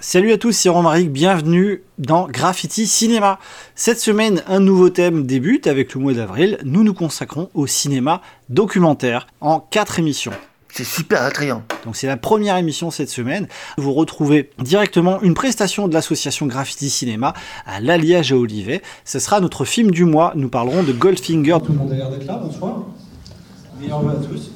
Salut à tous, c'est Romaric, bienvenue dans Graffiti Cinéma. Cette semaine, un nouveau thème débute avec le mois d'avril. Nous nous consacrons au cinéma documentaire en quatre émissions. C'est super attrayant. Donc c'est la première émission cette semaine. Vous retrouvez directement une prestation de l'association Graffiti Cinéma à l'Alliage à Olivet. Ce sera notre film du mois. Nous parlerons de Goldfinger. Tout le monde a l'air d'être là, bonsoir. Meilleur à tous.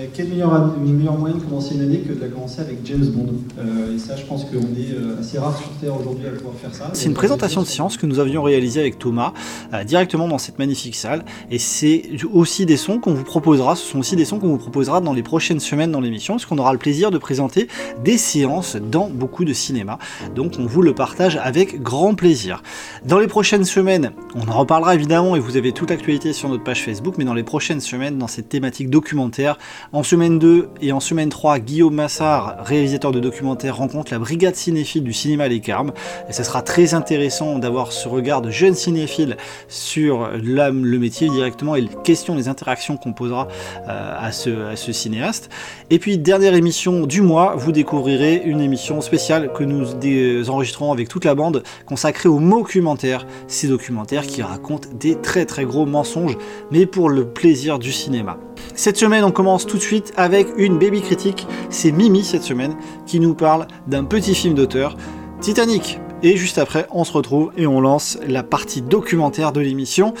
Euh, quel meilleur, meilleur moyen de commencer une année que de la commencer avec James Bond euh, Et ça, je pense qu'on est euh, assez rare sur Terre aujourd'hui à pouvoir faire ça. C'est une présentation de séance que nous avions réalisée avec Thomas euh, directement dans cette magnifique salle. Et c'est aussi des sons qu'on vous proposera. Ce sont aussi des sons qu'on vous proposera dans les prochaines semaines dans l'émission, parce qu'on aura le plaisir de présenter des séances dans beaucoup de cinéma. Donc on vous le partage avec grand plaisir. Dans les prochaines semaines, on en reparlera évidemment et vous avez toute l'actualité sur notre page Facebook, mais dans les prochaines semaines, dans cette thématique documentaire, en semaine 2 et en semaine 3, Guillaume Massard, réalisateur de documentaires, rencontre la brigade cinéphile du cinéma Les Carmes. Et ce sera très intéressant d'avoir ce regard de jeune cinéphile sur l'âme, le métier directement et les questions, les interactions qu'on posera euh, à, ce, cinéaste. Et puis, dernière émission du mois, vous découvrirez une émission spéciale que nous enregistrons avec toute la bande consacrée aux documentaires. Ces documentaires qui racontent des très très gros mensonges, mais pour le plaisir du cinéma. Cette semaine, on commence tout de suite avec une baby critique. C'est Mimi cette semaine qui nous parle d'un petit film d'auteur, Titanic. Et juste après, on se retrouve et on lance la partie documentaire de l'émission.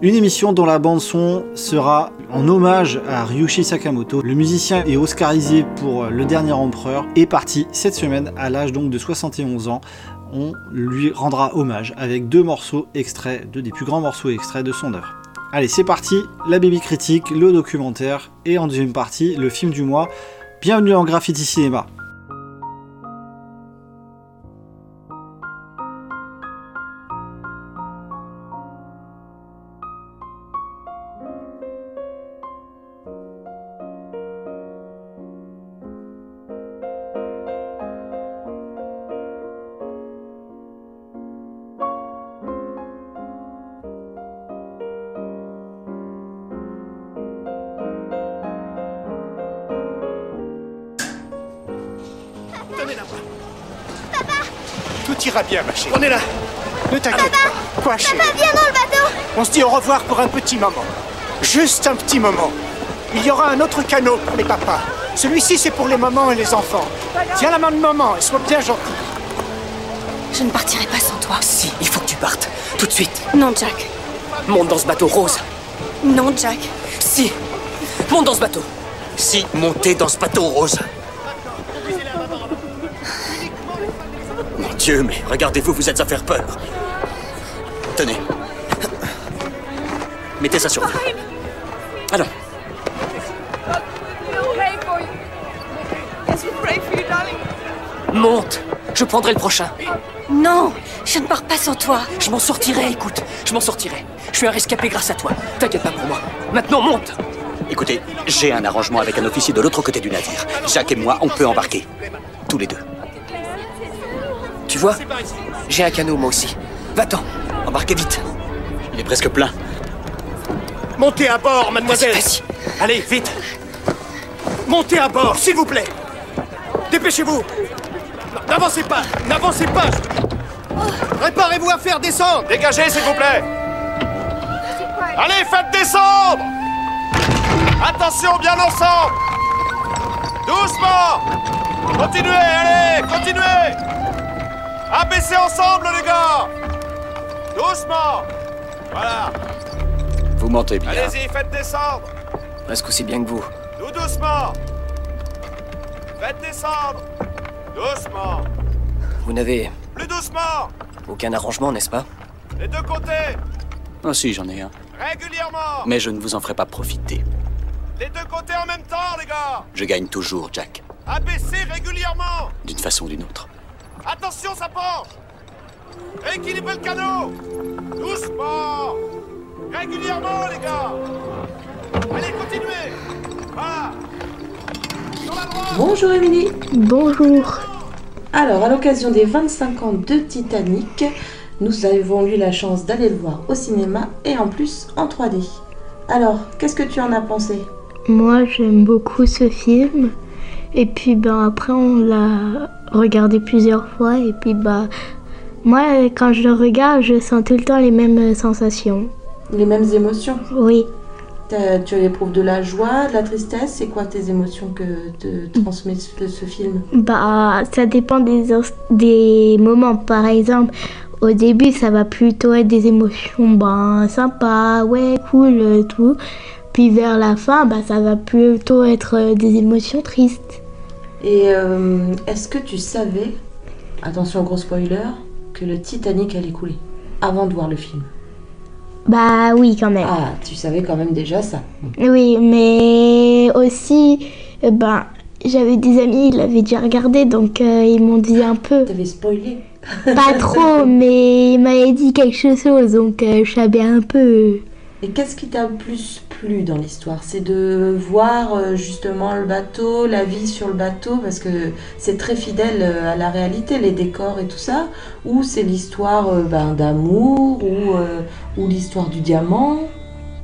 Une émission dont la bande son sera en hommage à Ryuichi Sakamoto. Le musicien et oscarisé pour Le Dernier Empereur est parti cette semaine à l'âge donc de 71 ans. On lui rendra hommage avec deux morceaux extraits, deux des plus grands morceaux extraits de son œuvre. Allez, c'est parti, la baby critique, le documentaire et en deuxième partie, le film du mois. Bienvenue en Graffiti Cinéma. Bien, ma chérie. On est là. Ne t'inquiète pas. Quoi, chérie Viens dans le bateau On se dit au revoir pour un petit moment. Juste un petit moment. Il y aura un autre canot pour les papas. Celui-ci, c'est pour les mamans et les enfants. Tiens la main de maman et sois bien gentil. Je ne partirai pas sans toi. Si, il faut que tu partes. Tout de suite. Non, Jack. Monte dans ce bateau rose. Non, Jack. Si. Monte dans ce bateau. Si, montez dans ce bateau rose. Dieu, mais regardez-vous, vous êtes à faire peur. Tenez. Mettez ça sur vous. Alors, monte. Je prendrai le prochain. Non, je ne pars pas sans toi. Je m'en sortirai, écoute. Je m'en sortirai. Je suis un rescapé grâce à toi. T'inquiète pas pour moi. Maintenant, monte. Écoutez, j'ai un arrangement avec un officier de l'autre côté du navire. Jacques et moi, on peut embarquer. Tous les deux. Vois J'ai un canot, moi aussi. Va-t'en. Embarquez vite. Il est presque plein. Montez à bord, mademoiselle. Vas-y. Allez, vite. Montez à bord, s'il vous plaît. Dépêchez-vous. N'avancez pas, n'avancez pas. Réparez-vous à faire descendre. Dégagez, s'il vous plaît. Allez, faites descendre. Attention, bien ensemble. Doucement. Continuez, allez, continuez. Abaissez ensemble, les gars. Doucement. Voilà. Vous mentez bien. Allez-y, faites descendre. Presque aussi bien que vous. Tout doucement Faites descendre Doucement Vous n'avez Plus doucement aucun arrangement, n'est-ce pas? Les deux côtés Ah si, j'en ai un. Régulièrement Mais je ne vous en ferai pas profiter. Les deux côtés en même temps, les gars Je gagne toujours, Jack. Abaissez régulièrement D'une façon ou d'une autre. Attention, ça penche Rééquilibrez le canot Doucement Régulièrement, les gars Allez, continuez Voilà Sur la droite Bonjour Émilie. Bonjour. Alors, à l'occasion des 25 ans de Titanic, nous avons eu la chance d'aller le voir au cinéma et en plus en 3D. Alors, qu'est-ce que tu en as pensé? Moi, j'aime beaucoup ce film. Et puis, ben après, on l'a regardé plusieurs fois et puis bah moi quand je le regarde je sens tout le temps les mêmes sensations. Les mêmes émotions? Oui. Tu éprouves de la joie, de la tristesse? C'est quoi tes émotions que te transmet ce, ce film? Bah ça dépend des, des moments. Par exemple au début ça va plutôt être des émotions ben sympa, ouais cool euh, tout. Puis vers la fin bah ça va plutôt être euh, des émotions tristes. Et euh, est-ce que tu savais, attention gros spoiler, que le Titanic allait couler avant de voir le film? Bah oui quand même. Ah, tu savais quand même déjà ça. Oui, mais aussi, euh, ben, j'avais des amis, ils l'avaient déjà regardé, donc euh, ils m'ont dit un peu. T'avais spoilé Pas trop, mais ils m'avaient dit quelque chose, donc je savais un peu. Et qu'est-ce qui t'a le plus plu dans l'histoire? C'est de voir euh, justement le bateau, la vie sur le bateau, parce que c'est très fidèle euh, à la réalité, les décors et tout ça, ou c'est l'histoire euh, ben, d'amour, ou, euh, ou l'histoire du diamant?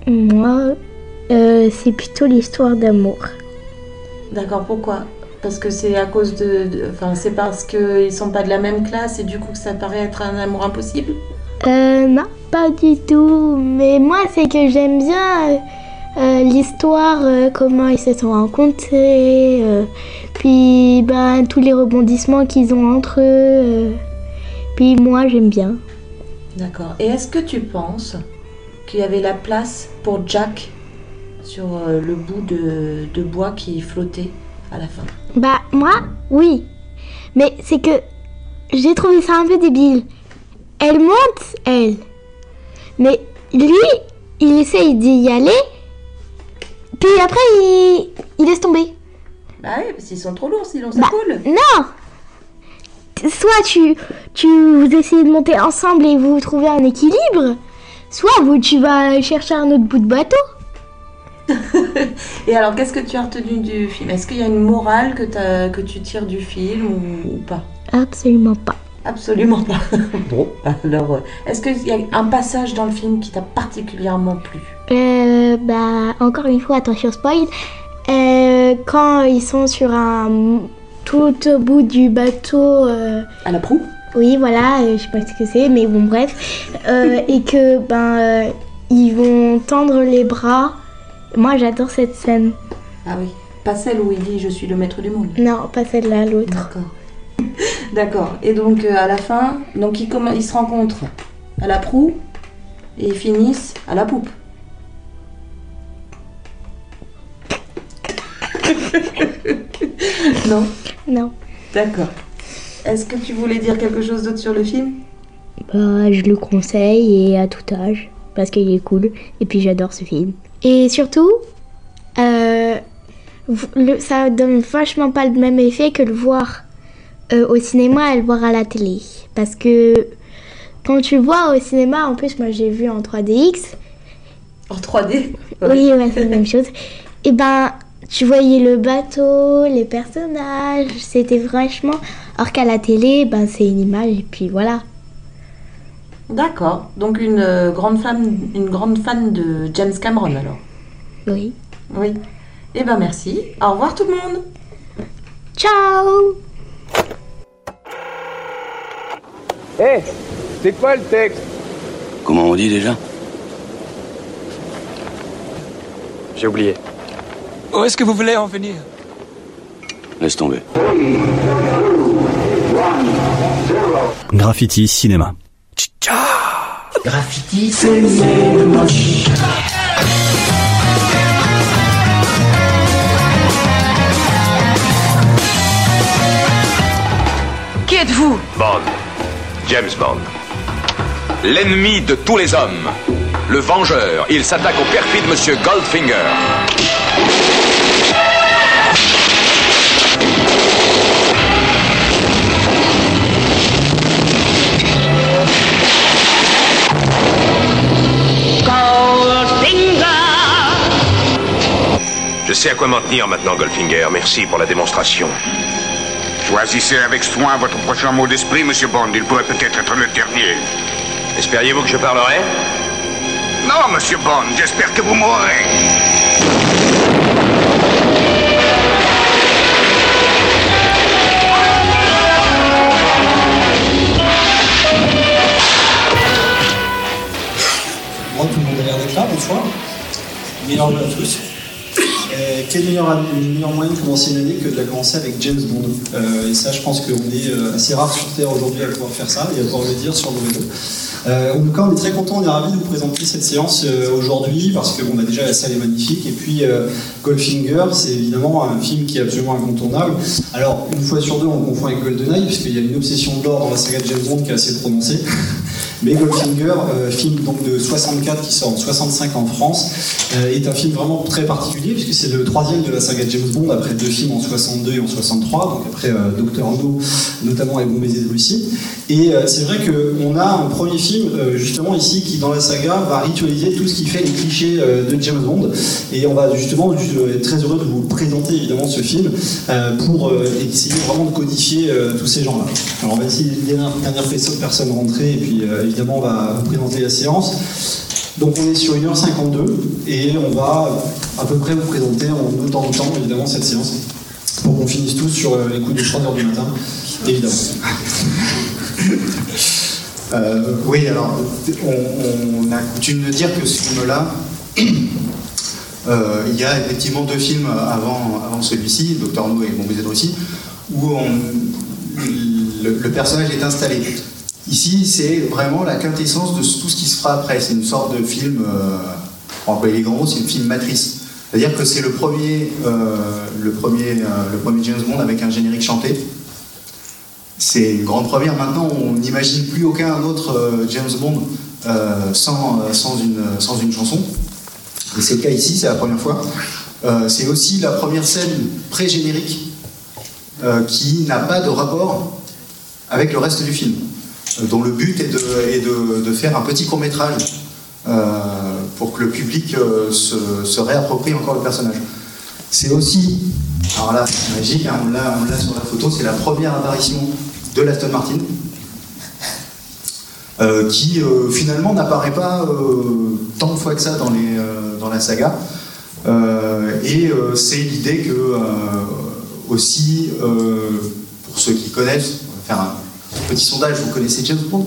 Moi, euh, c'est plutôt l'histoire d'amour. D'accord, pourquoi? Parce que c'est à cause de... de- Enfin, c'est parce qu'ils sont pas de la même classe et du coup que ça paraît être un amour impossible? Euh, non, pas du tout. Mais moi, c'est que j'aime bien euh, euh, l'histoire, euh, comment ils se sont rencontrés, euh, puis ben, tous les rebondissements qu'ils ont entre eux. puis moi, j'aime bien. D'accord. Et est-ce que tu penses qu'il y avait la place pour Jack sur le bout de, de bois qui flottait à la fin? Bah, moi, oui. Mais c'est que j'ai trouvé ça un peu débile. Elle monte, elle. Mais lui, il essaye d'y aller. Puis après, il, il laisse tomber. Bah oui, parce qu'ils sont trop lourds, sinon ça Bah, coule. Non Soit tu, tu vous essayez de monter ensemble et vous trouvez un équilibre, soit vous, tu vas chercher un autre bout de bateau. Et alors, qu'est-ce que tu as retenu du film? Est-ce qu'il y a une morale que, tu tires du film ou, ou pas? Absolument pas. Absolument pas. bon, alors, euh, est-ce qu'il y a un passage dans le film qui t'a particulièrement plu? Euh, bah, encore une fois, attention spoil. Euh, quand ils sont sur un tout au bout du bateau, euh, À la proue? Oui, voilà, euh, je sais pas ce que c'est, mais bon, bref, euh, et que ben euh, ils vont tendre les bras. Moi, j'adore cette scène. Ah oui. Pas celle où il dit je suis le maître du monde. Non, pas celle-là, l'autre. D'accord. D'accord. Et donc euh, à la fin, donc ils, ils se rencontrent à la proue et ils finissent à la poupe. non? Non. D'accord. Est-ce que tu voulais dire quelque chose d'autre sur le film? Bah, je le conseille et à tout âge parce qu'il est cool et puis j'adore ce film. Et surtout, euh, le- ça donne vachement pas le même effet que le voir euh, au cinéma et le voir à la télé. Parce que quand tu vois au cinéma, en plus moi j'ai vu en 3DX, En 3D oui ouais, c'est la même chose, et ben tu voyais le bateau, les personnages, c'était vachement... Alors qu'à la télé, ben c'est une image et puis voilà. D'accord. Donc une euh, grande fan, une grande fan de James Cameron alors. Oui. Oui. Eh ben merci. Au revoir tout le monde. Ciao Hé, c'est quoi le texte Comment on dit déjà J'ai oublié. Où est-ce que vous voulez en venir Laisse tomber. Graffiti Cinéma. Qui êtes-vous? Bond. James Bond. L'ennemi de tous les hommes. Le vengeur. Il s'attaque au perfide monsieur Goldfinger. Je sais à quoi m'en tenir maintenant, Goldfinger. Merci pour la démonstration. Choisissez avec soin votre prochain mot d'esprit, monsieur Bond. Il pourrait peut-être être le dernier. Espériez-vous que je parlerai? Non, monsieur Bond, j'espère que vous mourrez. Moi, tout le monde a l'air d'être là, bonsoir. Meilleur de tous. Euh, quelle meilleure, meilleure moyen de commencer une année que de la commencer avec James Bond? Euh, Et ça, je pense qu'on est euh, assez rare sur Terre aujourd'hui à pouvoir faire ça et à pouvoir le dire sur nos réseaux. Euh, cas, on est très content, on est ravis de vous présenter cette séance euh, aujourd'hui parce que bon, bah, déjà la salle est magnifique et puis euh, Goldfinger, c'est évidemment un film qui est absolument incontournable. Alors, une fois sur deux, on le confond avec GoldenEye puisqu'il y a une obsession de l'or dans la saga de James Bond qui est assez prononcée. Mais Goldfinger, euh, film donc de 64 qui sort en 65 en France, euh, est un film vraiment très particulier puisque c'est le troisième de la saga de James Bond après deux films en 62 et en 63, donc après Docteur No, notamment avec Bon baiser de Lucie. Et c'est vrai qu'on a un premier film euh, justement ici qui dans la saga va ritualiser tout ce qui fait les clichés euh, de James Bond. Et on va justement juste, être très heureux de vous présenter évidemment ce film euh, pour essayer vraiment de codifier tous ces gens-là. Alors on va essayer de dernière, dernière personne rentrée et puis évidemment on va vous présenter la séance. Donc on est sur 1h52 et on va à peu près vous présenter en autant de temps évidemment cette séance pour qu'on finisse tous sur les coups de 3h du matin, évidemment. Euh, oui, alors, on, a coutume de dire que ce film-là, euh, il y a effectivement deux films avant, avant celui-ci, Docteur No et Bon baiser de Russie, où le, personnage est installé. Ici, c'est vraiment la quintessence de tout ce qui se fera après. C'est une sorte de film, euh, pour employer c'est une film matrice. C'est-à-dire que c'est le premier, euh, le, premier, le premier James Bond avec un générique chanté. C'est une grande première. Maintenant, on n'imagine plus aucun autre euh, James Bond euh, sans, euh, sans, une, chanson. Et c'est le cas ici, c'est la première fois. C'est aussi la première scène pré-générique qui n'a pas de rapport avec le reste du film, dont le but est de, faire un petit court-métrage euh, pour que le public se, réapproprie encore le personnage. C'est aussi, alors là, c'est magique, hein, on l'a sur la photo, c'est la première apparition de l'Aston Martin, euh, qui euh, finalement n'apparaît pas euh, tant de fois que ça dans, les, dans la saga. Et c'est l'idée que, aussi, pour ceux qui connaissent, on va faire un petit sondage, vous connaissez James Bond?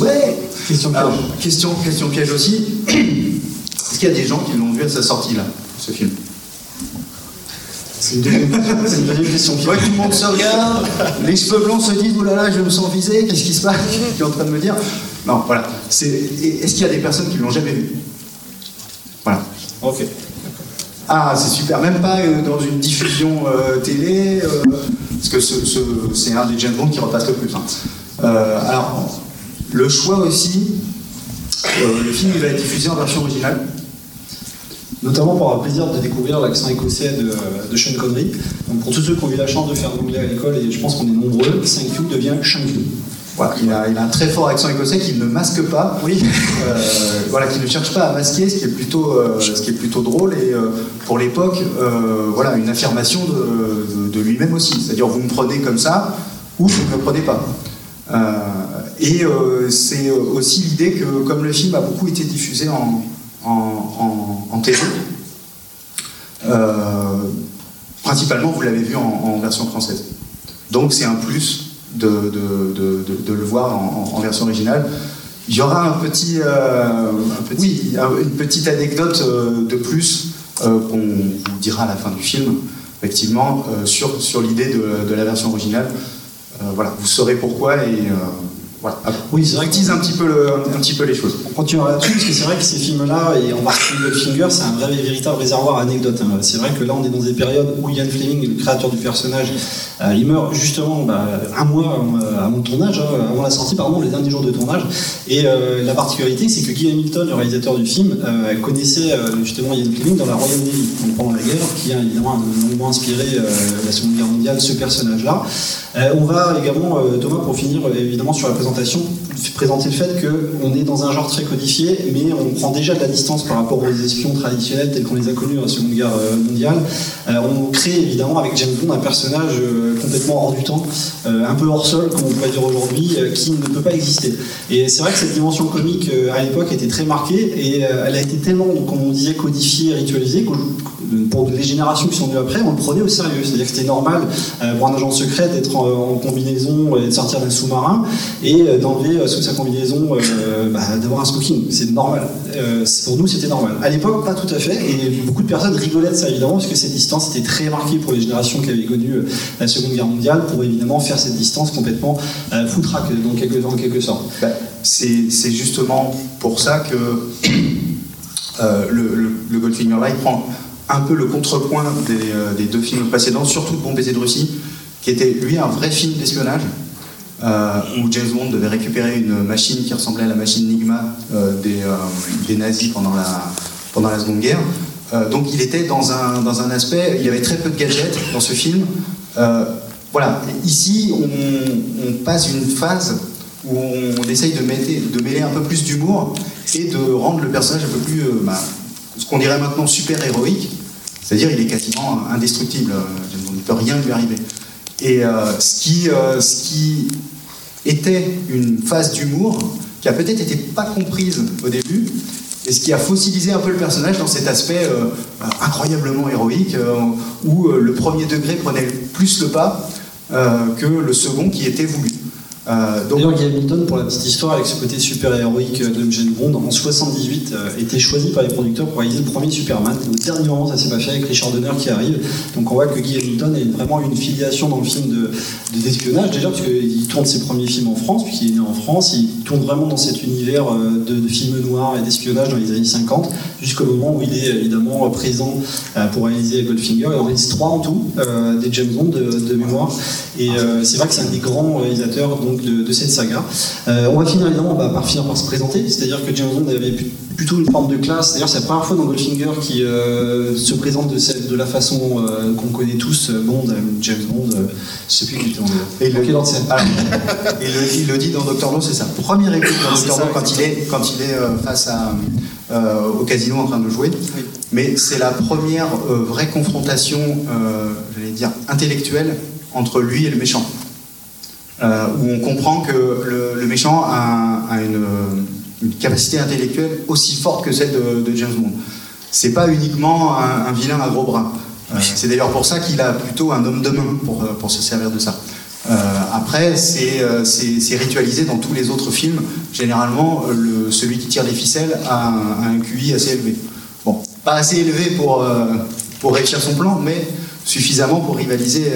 Ouais Question piège. question, question piège aussi. Est-ce qu'il y a des gens qui l'ont vu à sa sortie, là, ce film? C'est une deuxième une deuxième question. Ouais, tout le monde se regarde, les cheveux blancs se disent, oh là là, je me sens visé, qu'est-ce qui se passe? Tu es en train de me dire Non, voilà. Est-ce qu'il y a des personnes qui ne l'ont jamais vu? Voilà. Ok. Ah, c'est super. Même pas euh, dans une diffusion euh, télé, euh, parce que ce- ce- c'est un des James Bond qui repasse le plus. hein. Alors, le choix aussi, le film il va être diffusé en version originale. Notamment pour avoir le plaisir de découvrir l'accent écossais de, de Sean Connery. Donc pour tous ceux qui ont eu la chance de faire l'anglais à l'école, et je pense qu'on est nombreux, Thank you devient you. Voilà, il a, il a un très fort accent écossais qu'il ne masque pas. Oui. voilà, qu'il ne cherche pas à masquer, ce qui est plutôt, euh, ce qui est plutôt drôle et euh, pour l'époque, euh, voilà, une affirmation de, de- de lui-même aussi. C'est-à-dire, vous me prenez comme ça ou vous ne me prenez pas. Euh, et euh, c'est aussi l'idée que, comme le film a beaucoup été diffusé en, en, en, euh, principalement, vous l'avez vu en, en version française. Donc c'est un plus de, de- de- le voir en, version originale. Il y aura un petit, euh, un petit- oui, un- une petite anecdote euh, de plus euh, qu'on vous dira à la fin du film, effectivement, sur, sur l'idée de, de la version originale. Voilà, vous saurez pourquoi et voilà. Oui, c'est vrai que un petit peu, le- un petit peu les choses. On continuera là-dessus, parce que c'est vrai que ces films-là, et en particulier Goldfinger, c'est un vrai véritable réservoir à anecdotes. hein. C'est vrai que là, on est dans des périodes où Ian Fleming, le créateur du personnage, euh, il meurt justement bah, un mois euh, avant le tournage, hein, avant la sortie, pardon, les derniers jours de tournage. Et euh, la particularité, c'est que Guy Hamilton, le réalisateur du film, euh, connaissait justement Ian Fleming dans la Royal Navy, donc pendant la guerre, qui a évidemment longuement inspiré la Seconde Guerre mondiale, ce personnage-là. On va également, Thomas, pour finir évidemment sur la présentation, f- présenter le fait qu'on est dans un genre très codifié, mais on prend déjà de la distance par rapport aux espions traditionnels tels qu'on les a connus dans la Seconde Guerre euh, mondiale. Euh, on crée évidemment avec James Bond un personnage euh, complètement hors du temps, un peu hors sol, comme on pourrait dire aujourd'hui, qui ne peut pas exister. Et c'est vrai que cette dimension comique à l'époque était très marquée et elle a été tellement, donc, comme on disait, codifiée, ritualisée, qu'au- pour les générations qui sont venues après, on le prenait au sérieux. C'est-à-dire que c'était normal euh, pour un agent secret d'être en, en combinaison et de sortir d'un sous-marin et euh, d'enlever euh, sous sa combinaison, bah, d'avoir un smoking. C'est normal. Pour nous, c'était normal. À l'époque, pas tout à fait. Et beaucoup de personnes rigolaient de ça, évidemment, parce que cette distance était très marquée pour les générations qui avaient connu la Seconde Guerre mondiale, pour évidemment faire cette distance complètement foutraque, dans quelque, dans quelque sorte. Bah, c'est justement pour ça que le, le, le Goldfinger Live prend un peu le contrepoint des, euh, deux films précédents, surtout de Bon baiser de Russie, qui était lui un vrai film d'espionnage. euh, où James Bond devait récupérer une machine qui ressemblait à la machine Nigma euh, des, nazis pendant la, Seconde Guerre. Donc il était dans un, dans un aspect, il y avait très peu de gadgets dans ce film. Voilà, ici on, passe une phase où on, essaye de, mêler, un peu plus d'humour et de rendre le personnage un peu plus, bah, ce qu'on dirait maintenant super héroïque, c'est-à-dire il est quasiment indestructible, euh, James Bond, il ne peut rien lui arriver. Et euh, ce, qui, euh, ce qui était une phase d'humour qui a peut-être été pas comprise au début, et ce qui a fossilisé un peu le personnage dans cet aspect euh, euh, incroyablement héroïque, euh, où euh, le premier degré prenait plus le pas euh, que le second qui était voulu. Euh, D'ailleurs, Guy Hamilton, pour la petite histoire, avec ce côté super héroïque de James Bond, en 78, euh, était choisi par les producteurs pour réaliser le premier Superman. Au dernier moment, ça s'est pas fait avec Richard Donner qui arrive. Donc on voit que Guy Hamilton a vraiment une filiation dans le film de de- d'espionnage, déjà, parce qu'il tourne ses premiers films en France, puisqu'il est né en France. Il tourne vraiment dans cet univers euh, de, films noirs et d'espionnage dans les années 50, jusqu'au moment où il est évidemment présent euh, pour réaliser Goldfinger. Il en réalise trois en tout, des James Bond de, mémoire. Et c'est vrai que c'est un des grands réalisateurs de, de cette saga. Euh, on va finir évidemment bah, par finir par se présenter, c'est-à-dire que James Bond avait plutôt une forme de classe. D'ailleurs, c'est la première fois dans Goldfinger qui euh, se présente de, cette- de la façon euh, qu'on connaît tous, Bond, James Bond, je sais plus qui était en Et dans le, Ah, et le- il le dit dans Doctor No, c'est ça. Première écoute dans C'est Doctor No quand il est, quand il est face à, au casino en train de jouer. Mais c'est la première vraie confrontation, j'allais dire, intellectuelle entre lui et le méchant. Euh, où on comprend que le, le méchant a, a une, une capacité intellectuelle aussi forte que celle de, de James Bond. C'est pas uniquement un, un vilain à gros bras. Euh, c'est d'ailleurs pour ça qu'il a plutôt un homme de main pour, euh, pour se servir de ça. Euh, après, c'est ritualisé dans tous les autres films. Généralement, le, celui qui tire les ficelles a un, a un QI assez élevé. Bon, pas assez élevé pour, pour réussir son plan, mais suffisamment pour rivaliser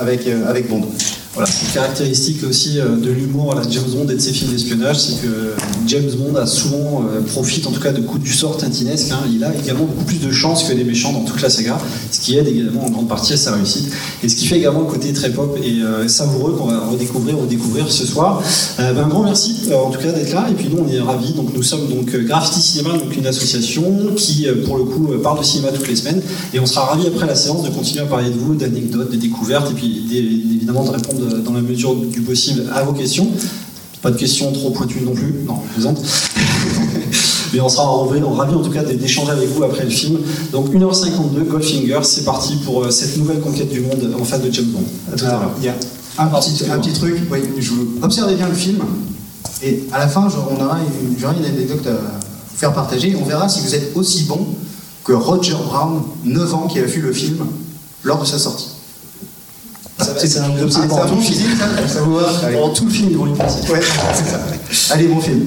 avec, avec Bond. Voilà, c'est caractéristique aussi euh, de l'humour à la James Bond et de ses films d'espionnage, c'est que James Bond a souvent euh, profite en tout cas de coups du sort tintinesques. hein. Il a également beaucoup plus de chance que les méchants dans toute la saga, ce qui aide également en grande partie à sa réussite. Et ce qui fait également le côté très pop et euh, savoureux qu'on va redécouvrir, redécouvrir ce soir. Ben, un grand merci en tout cas d'être là. Et puis nous on est ravis. Donc nous sommes donc Graffiti Cinéma, donc une association qui pour le coup parle de cinéma toutes les semaines. Et on sera ravis après la séance de continuer à parler de vous, d'anecdotes, de découvertes et puis évidemment de répondre euh, dans la mesure du possible à vos questions. Pas de questions trop pointues non plus, non, plaisante. Mais on sera on ravi en tout cas d'échanger avec vous après le film. Donc 1h52, Goldfinger, c'est parti pour euh, cette nouvelle conquête du monde en face de James Bond. À tout à l'heure. il y a un petit, truc, oui, je observez bien le film, et à la fin, on aura une, une anecdote à vous faire partager. On verra si vous êtes aussi bon que Roger Brown, 9 ans, qui a vu le film lors de sa sortie. C'est c'est un Ah, c'est un bon physique, ça, ça vous va Allez. Pendant tout le film, ils vont. Ouais, c'est ça. Allez, bon film.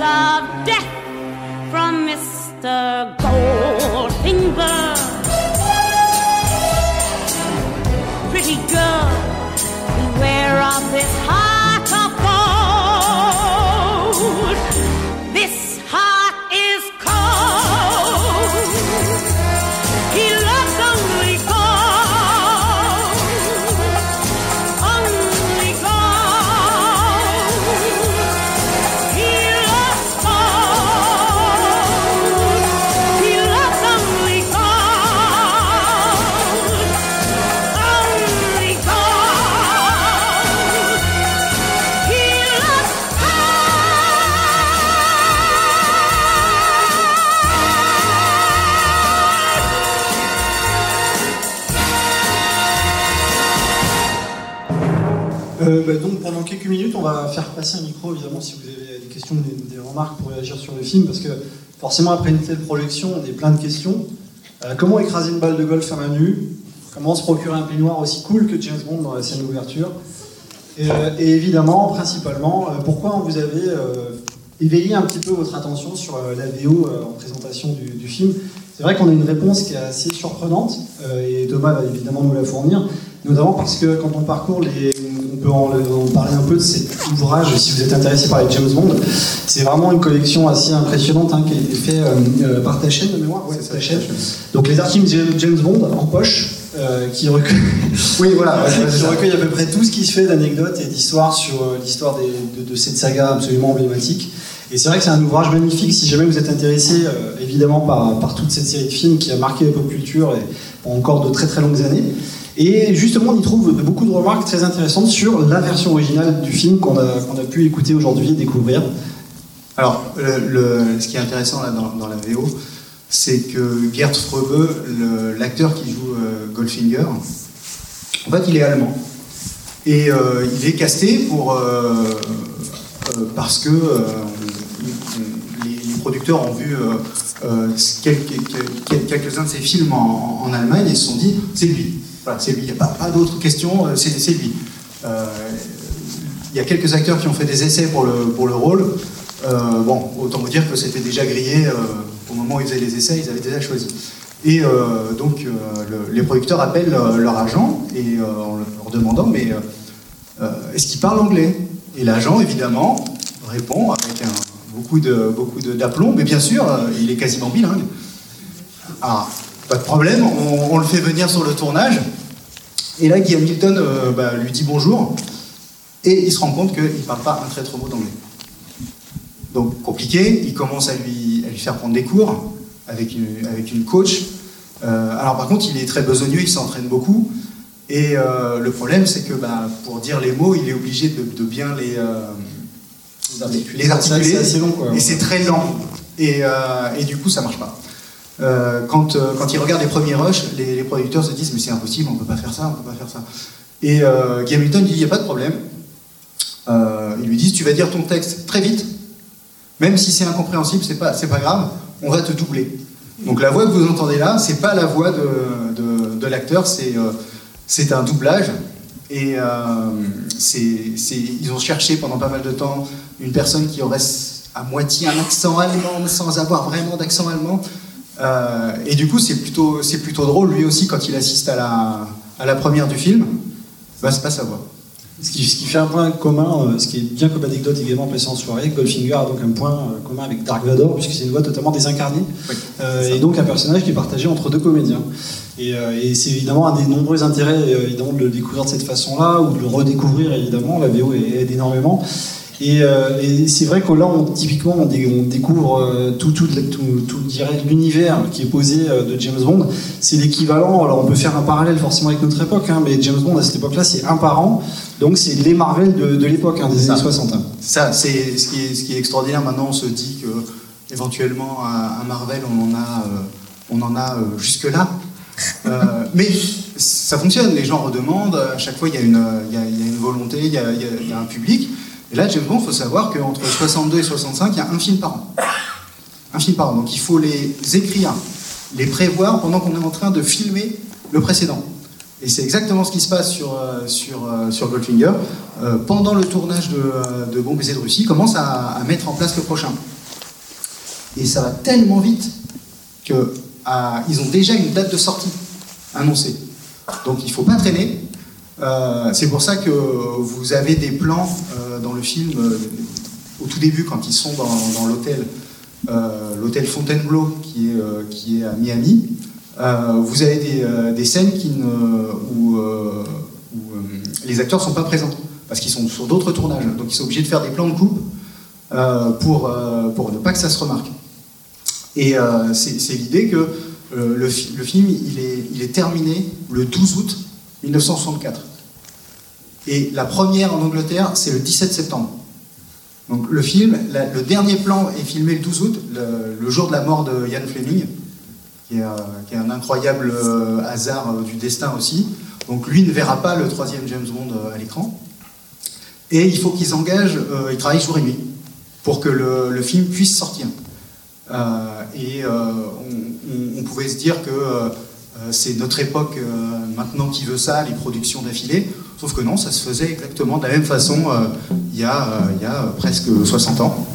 Of death from Mr. Goldfinger. Euh, bah, donc pendant quelques minutes, on va faire passer un micro, évidemment, si vous avez des questions, des, des remarques pour réagir sur le film, parce que forcément, après une telle projection, on a plein de questions. Euh, comment écraser une balle de golf à main nue? Comment se procurer un peignoir aussi cool que James Bond dans la scène d'ouverture? Et, euh, évidemment, principalement, pourquoi vous avez éveillé un petit peu votre attention sur la VO en présentation du, film? C'est vrai qu'on a une réponse qui est assez surprenante, et Thomas va évidemment nous la fournir, notamment parce que quand on parcourt les, on peut en, en parler un peu de cet ouvrage si vous êtes intéressé par les James Bond. C'est vraiment une collection assez impressionnante hein, qui a été faite euh, euh, par ta chaîne de mémoire. Ouais, ta chaîne. Donc les archives James Bond en poche. euh, qui recueille, oui, voilà, qui recueille à peu près tout ce qui se fait d'anecdotes et d'histoires sur l'histoire de, de cette saga absolument emblématique. Et c'est vrai que c'est un ouvrage magnifique si jamais vous êtes intéressé euh, évidemment par, par toute cette série de films qui a marqué la pop culture et pour encore de très très longues années. Et justement, on y trouve beaucoup de remarques très intéressantes sur la version originale du film qu'on a, pu écouter aujourd'hui et découvrir. Alors, ce qui est intéressant là, dans, la VO, c'est que Gerd Fröbe, l'acteur qui joue euh, Goldfinger, en fait, il est allemand. Et euh, il est casté pour, euh, parce que les, producteurs ont vu quelques- quelques- quelques-uns de ses films en Allemagne et se sont dit c'est lui. Voilà, c'est lui, il n'y a pas, d'autres questions, euh, c'est lui. Euh, il y a quelques acteurs qui ont fait des essais pour le, pour le rôle. Euh, bon, autant vous dire que c'était déjà grillé au moment où ils faisaient les essais, ils avaient déjà choisi. Et donc, le- les producteurs appellent leur agent et en leur demandant mais est-ce qu'il parle anglais? Et l'agent, évidemment, répond avec beaucoup de beaucoup d'aplomb, mais bien sûr, il est quasiment bilingue. Ah, pas de problème, on, on le fait venir sur le tournage. Et là, Guy Hamilton euh, bah, lui dit bonjour. Et il se rend compte qu'il ne parle pas un très trop mot d'anglais. Donc compliqué, il commence à lui, à lui faire prendre des cours avec une, avec une coach. Euh, alors par contre, il est très besogneux, il s'entraîne beaucoup. Et euh, le problème, c'est que bah, pour dire les mots, il est obligé de, de bien les, euh, articuler. les articuler. Assez long, quoi. Et c'est très lent. Et, et du coup, ça marche pas. Euh, quand, euh, quand ils regardent les premiers rushs, les, producteurs se disent mais c'est impossible, on peut pas faire ça, on peut pas faire ça. Et euh, Hamilton dit il n'y a pas de problème. Euh, ils lui disent tu vas dire ton texte très vite, même si c'est incompréhensible, c'est pas, pas grave, on va te doubler. Donc la voix que vous entendez là, c'est pas la voix de, de, l'acteur, c'est un doublage. Et c'est, c'est- ils ont cherché pendant pas mal de temps une personne qui aurait à moitié un accent allemand sans avoir vraiment d'accent allemand. Euh, et du coup, c'est plutôt, c'est plutôt drôle, lui aussi, quand il assiste à la, à la première du film, bah, c'est pas sa voix. Ce qui, ce qui fait un point commun, euh, ce qui est bien comme anecdote également passé en soirée, Goldfinger a donc un point euh, commun avec Dark Vador, puisque c'est une voix totalement désincarnée, euh, et donc un personnage qui est partagé entre deux comédiens. Et, et c'est évidemment un des nombreux intérêts évidemment, de le découvrir de cette façon-là, ou de le redécouvrir évidemment, la VO aide énormément. Et, euh, et c'est vrai que là, on, typiquement, on, dé- on découvre euh, tout, tout, tout, l'univers qui est posé euh, de James Bond. C'est l'équivalent, alors on peut faire un parallèle forcément avec notre époque, hein, mais James Bond à cette époque-là, c'est un par an. Donc c'est les Marvel de, de l'époque, hein, des Ça. années 60. hein. Ça, c'est ce qui, est, ce qui est extraordinaire. Maintenant, on se dit que éventuellement un, Marvel, on en a, on en a jusque là. Euh, mais ça fonctionne. Les gens redemandent. À chaque fois, il y a une, il y a, y a une volonté, il y y a un public. Et là, James Bond, il faut savoir qu'entre 62 et 65, il y a un film par an. Un film par an. Donc, il faut les écrire, les prévoir pendant qu'on est en train de filmer le précédent. Et c'est exactement ce qui se passe sur, euh, sur, euh, sur Goldfinger. Euh, pendant le tournage de, de Bon baiser de Russie, ils commencent à, à mettre en place le prochain. Et ça va tellement vite qu'ils ont déjà une date de sortie annoncée. Donc il ne faut pas traîner. Euh, c'est pour ça que vous avez des plans euh, dans le film euh, au tout début quand ils sont dans, l'hôtel, l'hôtel Fontainebleau qui est, qui est à Miami. Vous avez des, scènes où, les acteurs ne sont pas présents parce qu'ils sont sur d'autres tournages. Donc ils sont obligés de faire des plans de coupe pour, pour ne pas que ça se remarque. Et c'est l'idée que le, le film il est, il est terminé le 12 août 1964. Et la première en Angleterre, c'est le 17 septembre. Donc le film, le dernier plan est filmé le 12 août, le, jour de la mort de Ian Fleming, qui est, euh, un incroyable euh, hasard euh, du destin aussi. Donc lui ne verra pas le troisième James Bond à l'écran. Et il faut qu'ils engagent, ils travaillent jour et nuit pour que le, film puisse sortir. Et on, pouvait se dire que c'est notre époque maintenant qui veut ça, les productions d'affilée. Sauf que non, ça se faisait exactement de la même façon euh, il, y a, euh, il y a presque 60 ans.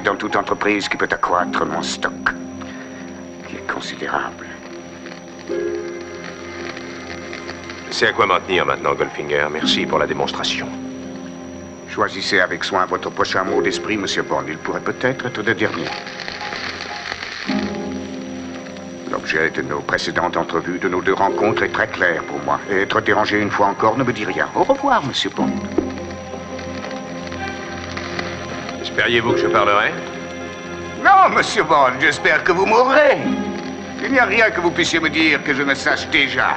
Dans toute entreprise qui peut accroître mon stock, qui est considérable. C'est à quoi m'en tenir maintenant, Goldfinger. Merci pour la démonstration. Choisissez avec soin votre prochain mot d'esprit, Monsieur Bond. Il pourrait peut-être être le dernier. L'objet de nos précédentes entrevues, de nos deux rencontres, est très clair pour moi. Et être dérangé une fois encore ne me dit rien. Au revoir, Monsieur Bond. Espériez-vous que je parlerais Non, Monsieur Bond, j'espère que vous mourrez. Il n'y a rien que vous puissiez me dire que je ne sache déjà.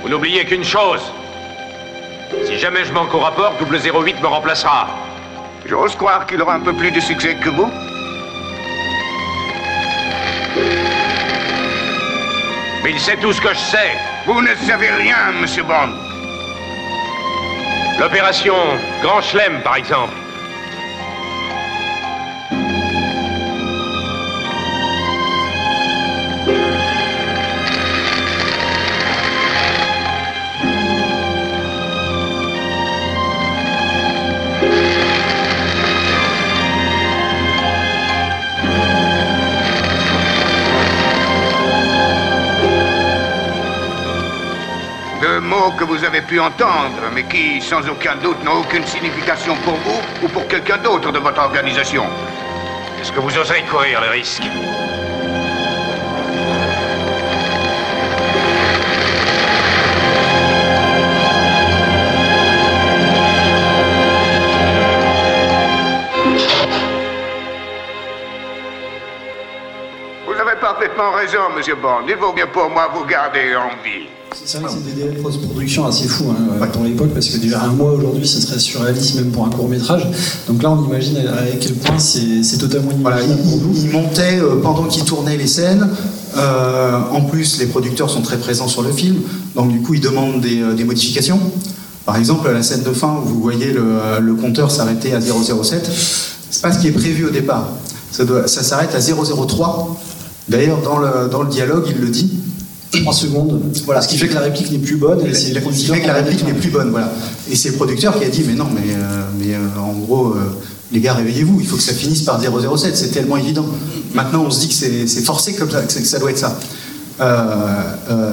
Vous n'oubliez qu'une chose. Si jamais je manque au rapport, double 08 me remplacera. J'ose croire qu'il aura un peu plus de succès que vous. Mais il sait tout ce que je sais. Vous ne savez rien, Monsieur Bond. L'opération Grand Chelem, par exemple. Mots que vous avez pu entendre, mais qui, sans aucun doute, n'ont aucune signification pour vous ou pour quelqu'un d'autre de votre organisation. Est-ce que vous oserez courir le risque Vous avez parfaitement raison, Monsieur Bond. Il vaut bien pour moi vous garder en vie. C'est vrai que c'est des délais de post-production assez fous hein, pour l'époque, parce que déjà un mois aujourd'hui, ce serait surréaliste même pour un court métrage. Donc là, on imagine à quel point c'est totalement Voilà, inimaginable pour nous. il, il montait euh, pendant qu'il tournait les scènes. Euh, en plus, les producteurs sont très présents sur le film, donc du coup, ils demandent des, euh, des modifications. Par exemple, à la scène de fin où vous voyez le, euh, le compteur s'arrêter à 007, c'est pas ce qui est prévu au départ. Ça, ça s'arrête à 003. D'ailleurs, dans le, dans le dialogue, il le dit. 3 secondes. Voilà, Ce qui fait que la réplique n'est plus bonne. Et c'est le producteur fait que la qui a réplique n'est plus bonne, voilà. Et c'est le producteur qui a dit, mais non, mais, euh, mais euh, en gros, euh, les gars, réveillez-vous, il faut que ça finisse par 007, c'est tellement évident. Maintenant, on se dit que c'est forcé comme ça, que, ça doit être ça.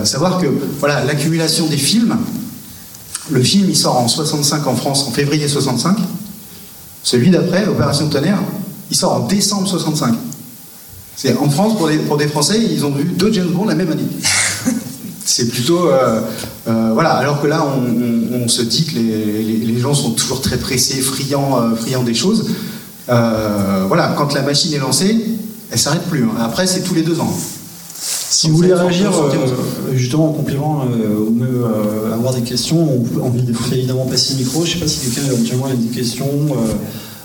Savoir que, voilà, l'accumulation des films, le film, il sort en 65 en France, en février 65. Celui d'après, Opération Tonnerre, il sort en décembre 65. C'est en France, pour des, pour des Français, ils ont vu deux James Bond la même année. C'est plutôt. euh, euh, voilà, alors que là, on, on- on se dit que les, les- les gens sont toujours très pressés, friands, euh, friands des choses. Voilà, quand la machine est lancée, elle s'arrête plus. hein. Après, c'est tous les deux ans. Si vous voulez réagir euh, justement en complément euh, ou même euh, avoir des questions, on, peut- on fait évidemment passer le micro. Je ne sais pas si quelqu'un éventuellement a des questions.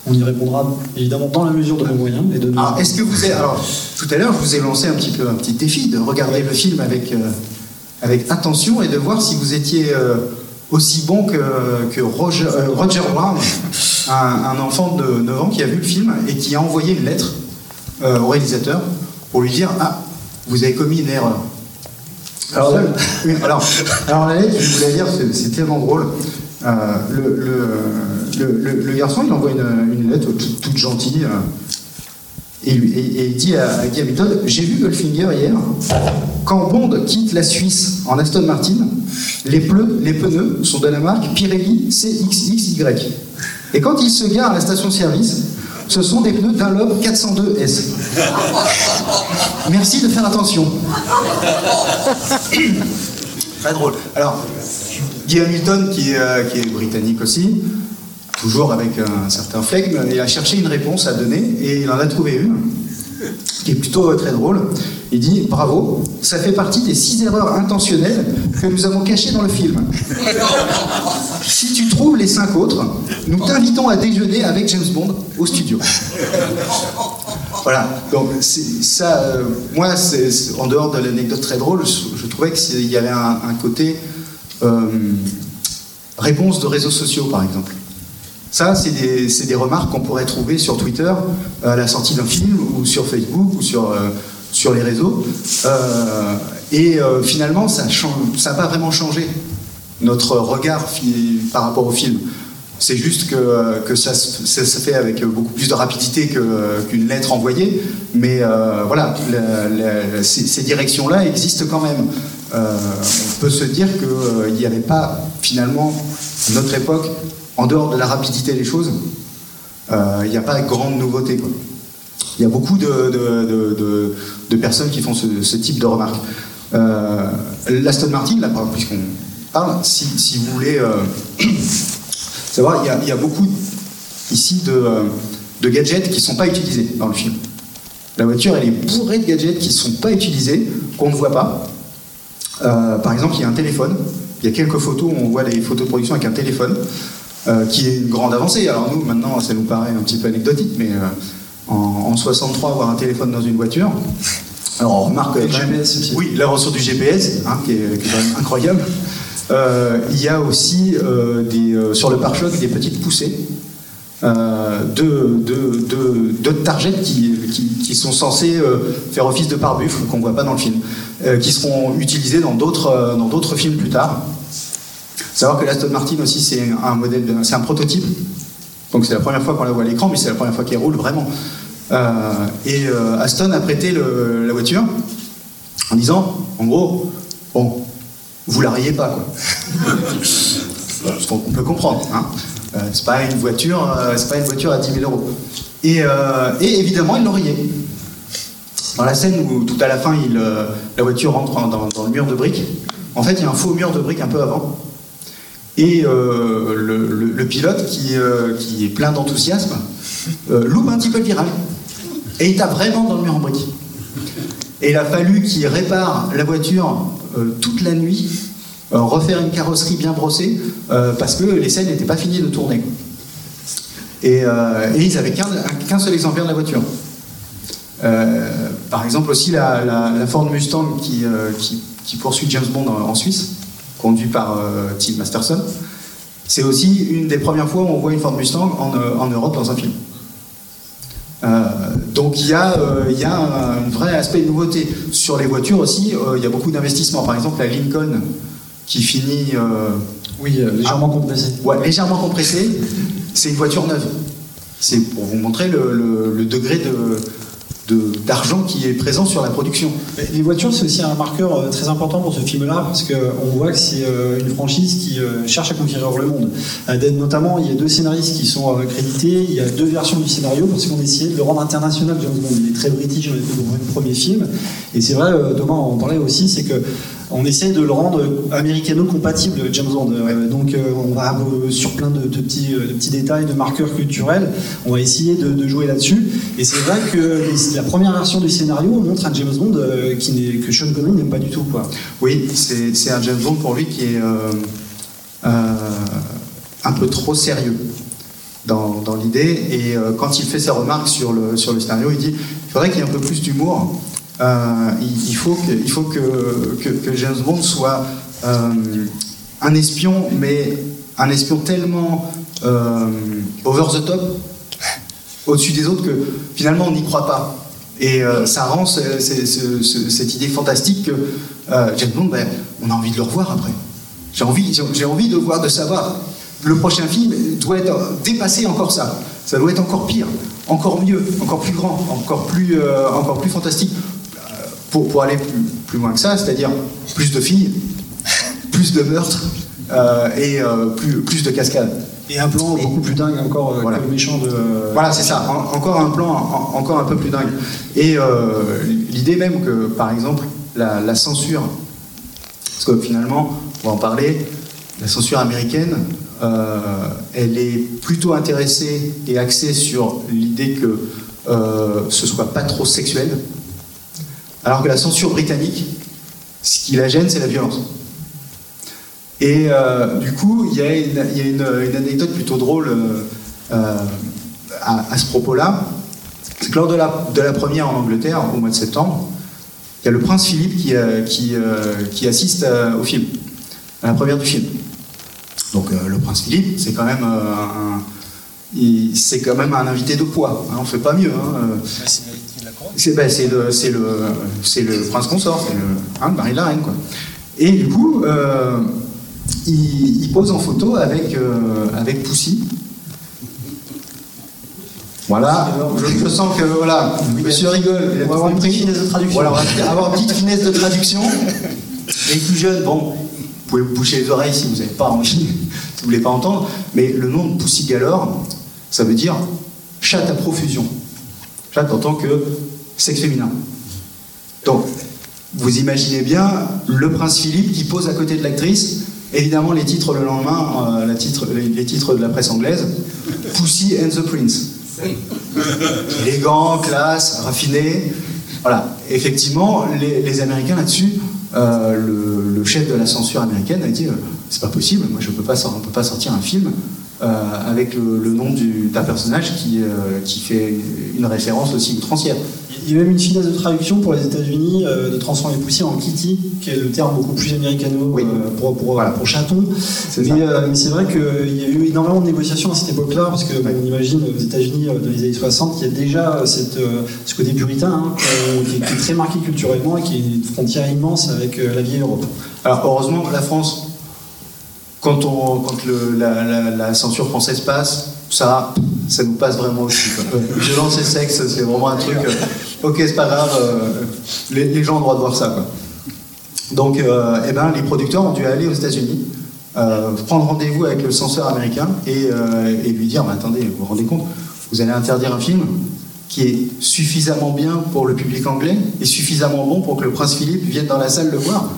on y répondra évidemment dans la mesure de nos moyens. Et de nos- Alors, est-ce que vous avez. Alors, tout à l'heure, je vous ai lancé un petit peu un petit défi de regarder le film avec, avec attention et de voir si vous étiez euh, aussi bon que, que Roger, euh, Roger Brown, un, un enfant de 9 ans qui a vu le film et qui a envoyé une lettre euh, au réalisateur pour lui dire Ah, vous avez commis une erreur. Alors, alors, alors la lettre, je la lire, c'est- tellement drôle. Euh, le, le, le- le- le garçon, il envoie une, une lettre toute, toute gentille. Et, et- et dit à, Guy Hamilton J'ai vu Goldfinger hier. Quand Bond quitte la Suisse en Aston Martin, les, pneus, sont de la marque Pirelli CXXY. Et quand il se gare à la station-service, ce sont des pneus Dunlop 402S. Merci de faire attention. Très drôle. Alors, Guy Hamilton, qui est, euh, qui est britannique aussi, toujours avec un certain flegme, il a cherché une réponse à donner et il en a trouvé une, qui est plutôt euh, très drôle. Il dit Bravo, ça fait partie des six erreurs intentionnelles que nous avons cachées dans le film. Si tu trouves les cinq autres, nous t'invitons à déjeuner avec James Bond au studio. Voilà, donc ça, euh, moi, c'est- en dehors de l'anecdote très drôle, je, je trouvait qu'il y avait un, un côté euh, réponse de réseaux sociaux, par exemple. Ça, c'est des, des remarques qu'on pourrait trouver sur Twitter à la sortie d'un film, ou sur Facebook, ou sur, euh, sur les réseaux. Euh, et euh, finalement, ça n'a pas vraiment changé notre regard par rapport au film. C'est juste que, que ça, ça se fait avec beaucoup plus de rapidité qu'une lettre envoyée. Mais voilà, ces, directions-là existent quand même. On peut se dire qu'il n'y avait pas finalement, notre époque, en dehors de la rapidité des choses, euh, il n'y a pas de grande nouveauté. Il y a beaucoup de, personnes qui font ce, type de remarques. Euh, L'Aston Martin, là, puisqu'on parle, si, vous voulez euh, savoir, il y, y a beaucoup ici de, gadgets qui ne sont pas utilisés dans le film. La voiture, elle est bourrée de gadgets qui ne sont pas utilisés, qu'on ne voit pas. Par exemple, il y a un téléphone. Il y a quelques photos où on voit les photos de production avec un téléphone, euh, qui est une grande avancée. Alors nous, maintenant, ça nous paraît un petit peu anecdotique, mais euh, en, en 63, avoir un téléphone dans une voiture, alors on remarque... Le GPS aussi. Oui, la ressource du GPS, hein, qui, est, qui est quand même incroyable. Euh, il y a aussi des, sur le pare-choc des petites poussées euh, de, de, de, de targets qui, qui, qui sont censés euh, faire office de pare-buffle, qu'on ne voit pas dans le film, euh, qui seront utilisés dans d'autres dans d'autres films plus tard. Savoir que l'Aston Martin aussi, c'est un modèle, c'est un prototype. Donc c'est la première fois qu'on la voit à l'écran, mais c'est la première fois qu'elle roule vraiment. Euh, et euh, Aston a prêté la voiture en disant, en gros, bon, vous la rayez pas, quoi. Ce qu'on peut comprendre. Hein. Euh, c'est pas une voiture, euh, c'est pas une voiture à 10 000 euros. Et, évidemment, ils l'ont rayé. Dans la scène où tout à la fin, la voiture rentre en- dans, dans le mur de briques, en fait, il y a un faux mur de briques un peu avant. Et euh, le, pilote, qui, euh, qui est plein d'enthousiasme, euh, loupe un petit peu le virage. Et il tape vraiment dans le mur en briques. Et il a fallu qu'il répare la voiture toute la nuit, refaire une carrosserie bien brossée, parce que les scènes n'étaient pas finies de tourner. Et, ils avaient qu'un seul exemplaire de la voiture. Par exemple aussi la, Ford Mustang qui, poursuit James Bond en Suisse, conduit par euh, Tim Masterson. C'est aussi une des premières fois où on voit une Ford Mustang en, euh, en Europe dans un film. Euh, donc il y a, euh, il y a un, un vrai aspect de nouveauté. Sur les voitures aussi, euh, il y a beaucoup d'investissements. Par exemple, la Lincoln qui finit. oui, légèrement compressée. Ouais, légèrement compressée. C'est une voiture neuve. C'est pour vous montrer le, le- le degré de de- d'argent qui est présent sur la production. Les voitures, c'est aussi un marqueur euh, très important pour ce film-là, parce qu'on voit que c'est euh, une franchise qui euh, cherche à conquérir le monde. Euh, Notamment, il y a deux scénaristes qui sont euh, crédités, il y a deux versions du scénario, parce qu'on essayait de le rendre international. James Bond, il est très british dans le premier film. Et c'est vrai, euh, Thomas en parlait aussi, c'est que on essaie de le rendre américano-compatible, James Bond. Euh, donc euh, on va euh, sur plein de, de petits, de petits détails, de marqueurs culturels, on va essayer de, de jouer là-dessus. Et c'est vrai que la première version du scénario montre un James Bond qui que Sean Connery n'aime pas du tout. Quoi. Oui, c'est c'est un James Bond pour lui qui est euh, euh, un peu trop sérieux dans, dans l'idée. Et euh, quand il fait ses remarques sur le, sur le scénario, il dit il faudrait qu'il y ait un peu plus d'humour. Euh, il, faut, que, faut que, que, James Bond soit euh, un espion, mais un espion tellement euh, over the top, au-dessus des autres, que finalement on n'y croit pas. Et ça rend ce- ce- ce- ce- cette idée fantastique que James Bond, ben, on a envie de le revoir après. J'ai envie, j'ai- envie de voir, de savoir. Le prochain film doit être, dépasser encore ça. Ça doit être encore pire, encore mieux, encore plus grand, encore plus, encore plus fantastique. Pour, pour aller plus, plus loin que ça, c'est-à-dire plus de filles, plus de meurtres euh, et euh, plus, plus de cascades. Et un plan beaucoup plus dingue encore euh, Voilà. que le méchant de. Voilà, c'est ça. En- encore un plan en- encore un peu plus dingue. Et l'idée même que, par exemple, la, la censure, parce que finalement, on va en parler, la censure américaine, euh, elle est plutôt intéressée et axée sur l'idée que euh, ce soit pas trop sexuel, alors que la censure britannique, ce qui la gêne, c'est la violence. Et euh, du coup, il y a, une, anecdote plutôt drôle euh, euh, à, ce propos-là. C'est que lors de la, première en Angleterre, au mois de septembre, il y a le prince Philippe qui, assiste au film, à la première du film. Donc le prince Philippe, c'est quand même un, invité de poids. hein, on fait pas mieux. hein. C'est ben, c'est le, prince consort, c'est le, hein, le mari de la reine. Quoi. Et du coup, euh, il, il pose en photo avec, euh, avec Poussy. Voilà, je, sens que voilà, monsieur rigole. On va avoir une petite finesse de traduction. Voilà, on va avoir une petite finesse de traduction. Et plus jeune, bon, vous pouvez vous boucher les oreilles si vous n'avez pas envie, si vous voulez pas entendre, mais le nom de Poussy Galore, ça veut dire chatte à profusion. En tant que sexe féminin. Donc, vous imaginez bien le prince Philippe qui pose à côté de l'actrice. Évidemment, les titres le lendemain, euh, la titre- les, les titres de la presse anglaise Pussy and the Prince. Élégant, classe, raffiné. Voilà. Effectivement, les, les Américains là-dessus, euh, le, le chef de la censure américaine a dit euh, c'est pas possible, moi je peux pas, on peut pas sortir un film euh, avec le, le nom du- d'un personnage qui, euh, qui fait une référence aussi outrancière. Il y a même une finesse de traduction pour les États-Unis euh, de transformer Poussy en Kitty, qui est le terme beaucoup plus américano euh, pour, pour, pour chaton. Mais, mais c'est vrai qu'il y a eu énormément de négociations à cette époque-là, parce que bon, on imagine aux États-Unis dans les années 60, il y a déjà cette, ce côté puritain hein, qui, est, qui est très marqué culturellement et qui est une frontière immense avec la vieille Europe. Alors heureusement, la France, quand, on, quand la, censure française passe, ça, ça nous passe vraiment quoi. Violence et sexe, c'est vraiment un truc. euh, ok, c'est pas grave, euh, les, gens ont le droit de voir ça. Donc, euh, eh ben, les producteurs ont dû aller aux États-Unis, prendre rendez-vous avec le censeur américain et, lui dire Mais attendez, vous vous rendez compte, vous allez interdire un film qui est suffisamment bien pour le public anglais et suffisamment bon pour que le prince Philippe vienne dans la salle le voir.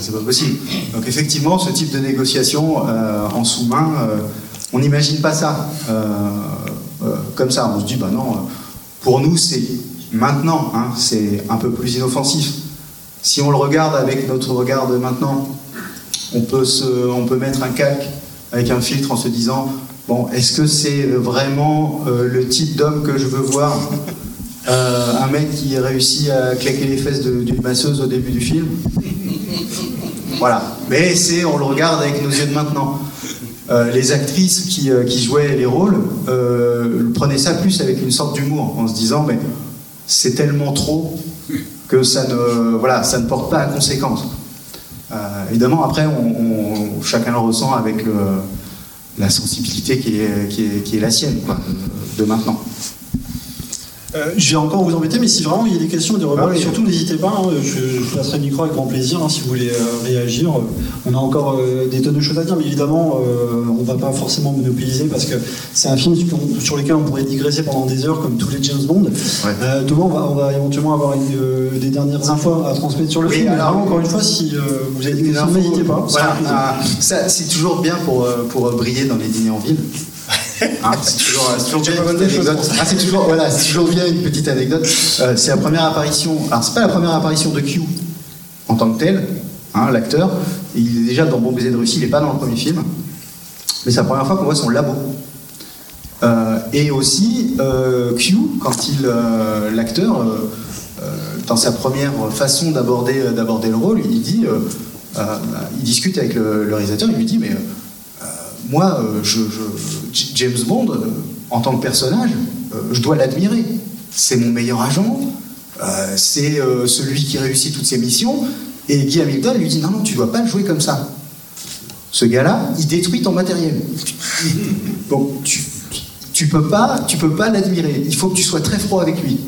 C'est pas possible. Donc effectivement, ce type de négociation euh, en sous-main, euh, on n'imagine pas ça euh, comme ça. On se dit, bah non, pour nous, c'est maintenant, hein, c'est un peu plus inoffensif. Si on le regarde avec notre regard de maintenant, on peut, on peut mettre un calque avec un filtre en se disant, bon, est-ce que c'est vraiment le type d'homme que je veux voir Un mec qui réussit à claquer les fesses d'une masseuse au début du film? Voilà. Mais c'est, on le regarde avec nos yeux de maintenant. Euh, les actrices qui, euh, qui jouaient les rôles euh, prenaient ça plus avec une sorte d'humour, en se disant, mais c'est tellement trop que ça ne, voilà, ça ne porte pas à conséquence. Évidemment, après, on, chacun le ressent avec la sensibilité qui est, qui est, la sienne, de maintenant. Euh, je vais encore vous embêter, mais si vraiment il y a des questions, des remarques, Ah oui. surtout n'hésitez pas, hein, je, je vous passerai le micro avec grand plaisir hein, si vous voulez euh, réagir. Euh, On a encore euh, des tonnes de choses à dire, mais évidemment, on va pas forcément monopoliser parce que c'est un film sur, lequel on pourrait digresser pendant des heures, comme tous les James Bond. Euh, Thomas, on va, on va éventuellement avoir une, des dernières infos à transmettre sur le Oui, film. mais alors- vraiment, encore une fois, si vous avez des questions, n'hésitez pas. Voilà, c'est toujours bien pour, pour briller dans les dîners en ville. Hein, c'est toujours, toujours bien une petite anecdote. Ah, c'est toujours, voilà, c'est toujours bien une petite anecdote. Euh, c'est la première apparition. Alors, c'est pas la première apparition de Q en tant que tel, hein, l'acteur. Il est déjà dans Bon baiser de Russie, il n'est pas dans le premier film. Mais c'est la première fois qu'on voit son labo. Euh, et aussi, euh, Q, quand il, euh, l'acteur, dans sa première façon d'aborder, d'aborder le rôle, il dit, il discute avec le, le réalisateur, il lui dit, mais moi, euh, je, je- J- James Bond, euh, en tant que personnage, euh, je dois l'admirer. C'est mon meilleur agent, c'est celui qui réussit toutes ses missions. Et Guy Hamilton lui dit, non, non, tu dois pas le jouer comme ça. Ce gars-là, il détruit ton matériel. Donc, tu, tu peux pas, tu peux pas l'admirer. Il faut que tu sois très froid avec lui.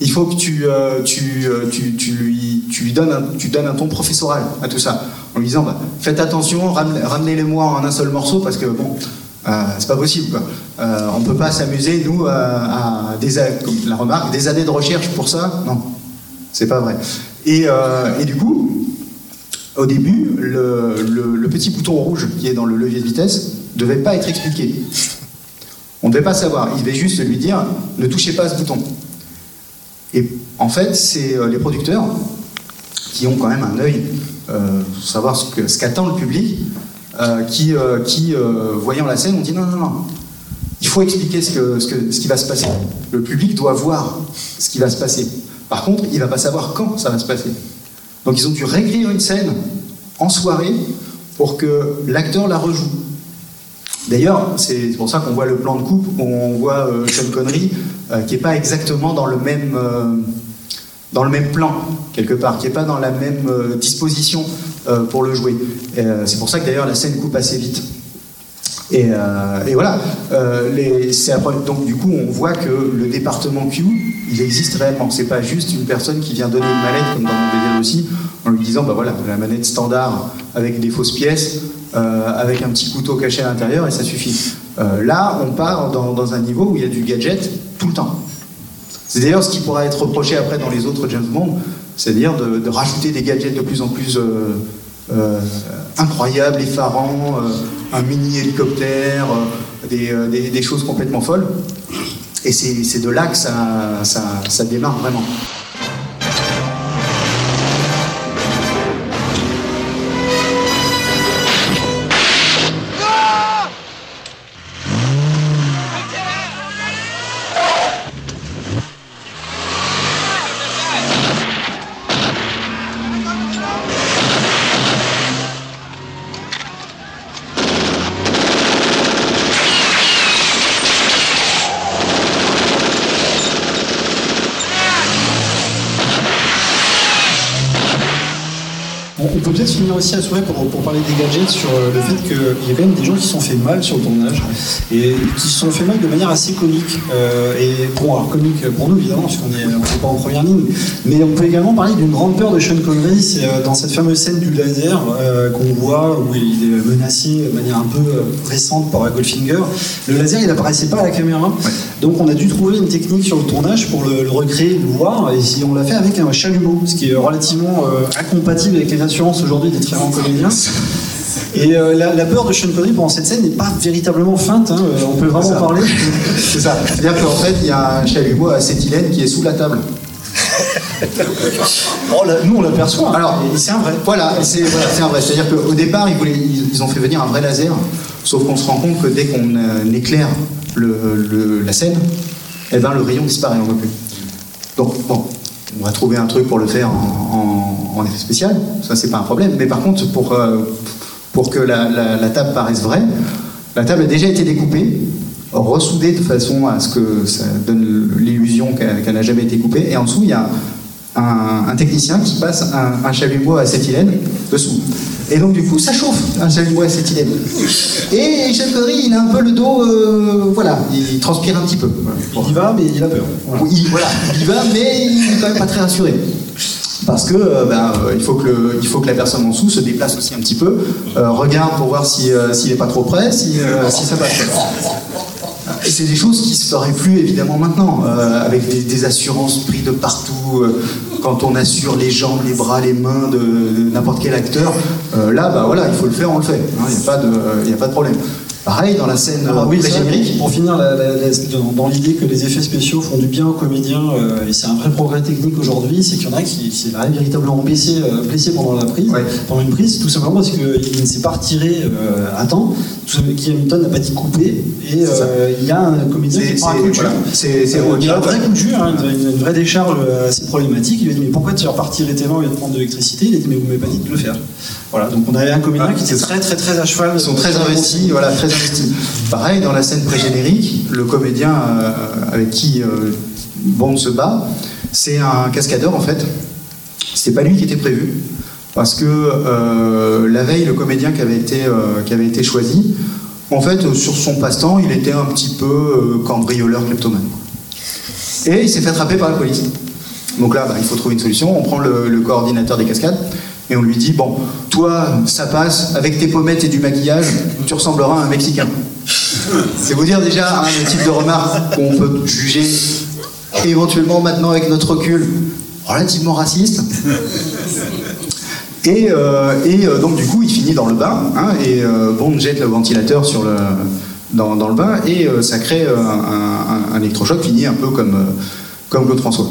Il faut que tu, euh, tu, euh, tu, tu lui, tu lui donnes, un, tu donnes un ton professoral à tout ça, en lui disant bah, faites attention, ramenez- ramenez-les-moi en un seul morceau parce que bon, euh, c'est pas possible. Euh, on peut pas s'amuser nous à, à des, années de recherche pour ça. Non, c'est pas vrai. Et, euh, du coup, au début, le, petit bouton rouge qui est dans le levier de vitesse devait pas être expliqué. On ne devait pas savoir. Il devait juste lui dire ne touchez pas ce bouton. Et en fait, c'est euh, les producteurs qui ont quand même un œil euh, savoir ce qu'attend le public, euh, qui, euh, euh, voyant la scène, ont dit non, non, non. Il faut expliquer ce, que, ce, que- ce qui va se passer. Le public doit voir ce qui va se passer. Par contre, il va pas savoir quand ça va se passer. Donc ils ont dû réécrire une scène en soirée pour que l'acteur la rejoue. D'ailleurs, c'est pour ça qu'on voit le plan de coupe, on voit euh, Sean Connery euh, qui n'est pas exactement dans le même euh, dans le même plan quelque part, qui n'est pas dans la même euh, disposition euh, pour le jouer. Euh, c'est pour ça que d'ailleurs la scène coupe assez vite. Et, voilà. Donc du coup, on voit que le département Q, il existe réellement. C'est pas juste une personne qui vient donner une manette, comme dans mon BD aussi, en lui disant, bah voilà, la manette standard avec des fausses pièces, avec un petit couteau caché à l'intérieur, et ça suffit. Là, on part dans, dans un niveau où il y a du gadget tout le temps. C'est d'ailleurs ce qui pourra être reproché après dans les autres James Bond, c'est-à-dire de, rajouter des gadgets de plus en plus euh, euh, incroyables, effarants, euh, un mini hélicoptère, euh, des, choses complètement folles. Et c'est de là que ça démarre vraiment. Aussi à souhait pour, pour parler des gadgets sur euh, le fait qu'il y a quand même des gens qui se sont fait mal sur le tournage et qui se sont fait mal de manière assez comique. Euh, et bon, alors comique pour nous évidemment, parce qu'on est, on n'est pas en première ligne, mais on peut également parler d'une grande peur de Sean Connery, c'est euh, dans cette fameuse scène du laser euh, qu'on voit où il est menacé de manière un peu récente par Goldfinger. Le laser il apparaissait pas à la caméra, donc on a dû trouver une technique sur le tournage pour le, le recréer, le voir, et si on l'a fait avec un chalumeau, ce qui est relativement incompatible avec les assurances aujourd'hui des grands comédiens. Et euh, la, la peur de Sean Connery pendant cette scène n'est pas véritablement feinte, hein, euh, on peut vraiment C'est ça. parler. C'est ça. C'est-à-dire qu'en fait, il y a un chalumeau à acétylène qui est sous la table. Oh, nous on l'aperçoit. Alors, c'est un vrai. Voilà, c'est voilà, un vrai. C'est-à-dire qu'au départ, ils, voulaient- ils- ils ont fait venir un vrai laser, sauf qu'on se rend compte que dès qu'on euh, éclaire le- le- la scène, eh ben, le rayon disparaît, on ne voit plus. Donc, bon, on va trouver un truc pour le faire en, en- effet spécial, ça c'est pas un problème. Mais par contre, pour, euh, pour que la, la- la table paraisse vraie, la table a déjà été découpée, ressoudée de façon à ce que ça donne l'illusion qu'elle n'a jamais été coupée. Et en dessous, il y a un, un technicien qui passe un, un chalumeau à acétylène dessous. Et donc du coup, ça chauffe un chalumeau à acétylène. Et Sean Connery, il a un peu le dos, euh, voilà, il transpire un petit peu. Il y va, mais il a peur. Voilà. Oui, voilà, il y va, mais il est quand même pas très rassuré. Parce que euh, ben, euh, il, faut que la personne en dessous se déplace aussi un petit peu, euh, regarde pour voir si, euh, s'il n'est pas trop près, si, ça passe. C'est des choses qui se feraient plus évidemment maintenant, avec des, assurances prises de partout, quand on assure les jambes, les bras, les mains de, n'importe quel acteur. là, bah voilà, il faut le faire, on le fait. Il n'y a, pas de- il y a pas de problème. Pareil dans la scène euh, oui, pré-générique. pour, finir la- la- la- dans, l'idée que les effets spéciaux font du bien aux comédiens, euh, et c'est un vrai progrès technique aujourd'hui, c'est qu'il y en a qui, qui s'est véritablement blessé, euh, blessé pendant la prise, pendant une prise, tout simplement parce qu'il ne s'est pas retiré euh, à temps, Guy Hamilton n'a pas dit couper, et euh, il y a un comédien qui prend un coup de jus. il y a un vrai coup de jus, hein, une, une vraie décharge assez problématique. Il lui a dit Mais pourquoi tu vas retirer tes mains au lieu de prendre de l'électricité? Il a dit Mais vous m'avez pas dit de le faire. Voilà, donc on avait un comédien Ah, qui était ça. très très très à cheval. Ils sont très investis, voilà, très investis. Pareil, dans la scène pré-générique, le comédien euh, avec qui euh, Bond se bat, c'est un cascadeur en fait. C'est pas lui qui était prévu. Parce que euh, la veille, le comédien qui avait été, qui avait été choisi, en fait, sur son passe-temps, il était un petit peu cambrioleur kleptomane. Et il s'est fait attraper par la police. Donc là, bah, il faut trouver une solution. On prend le coordinateur des cascades et on lui dit Bon, toi, ça passe, avec tes pommettes et du maquillage, tu ressembleras à un Mexicain. C'est vous dire déjà hein, le type de remarque qu'on peut juger éventuellement maintenant avec notre recul relativement raciste. Et, euh, et, euh, donc du coup, il finit dans le bain, hein, et euh, Bond jette le ventilateur dans, dans le bain, et euh, ça crée un, électrochoc fini un peu comme, comme Claude François.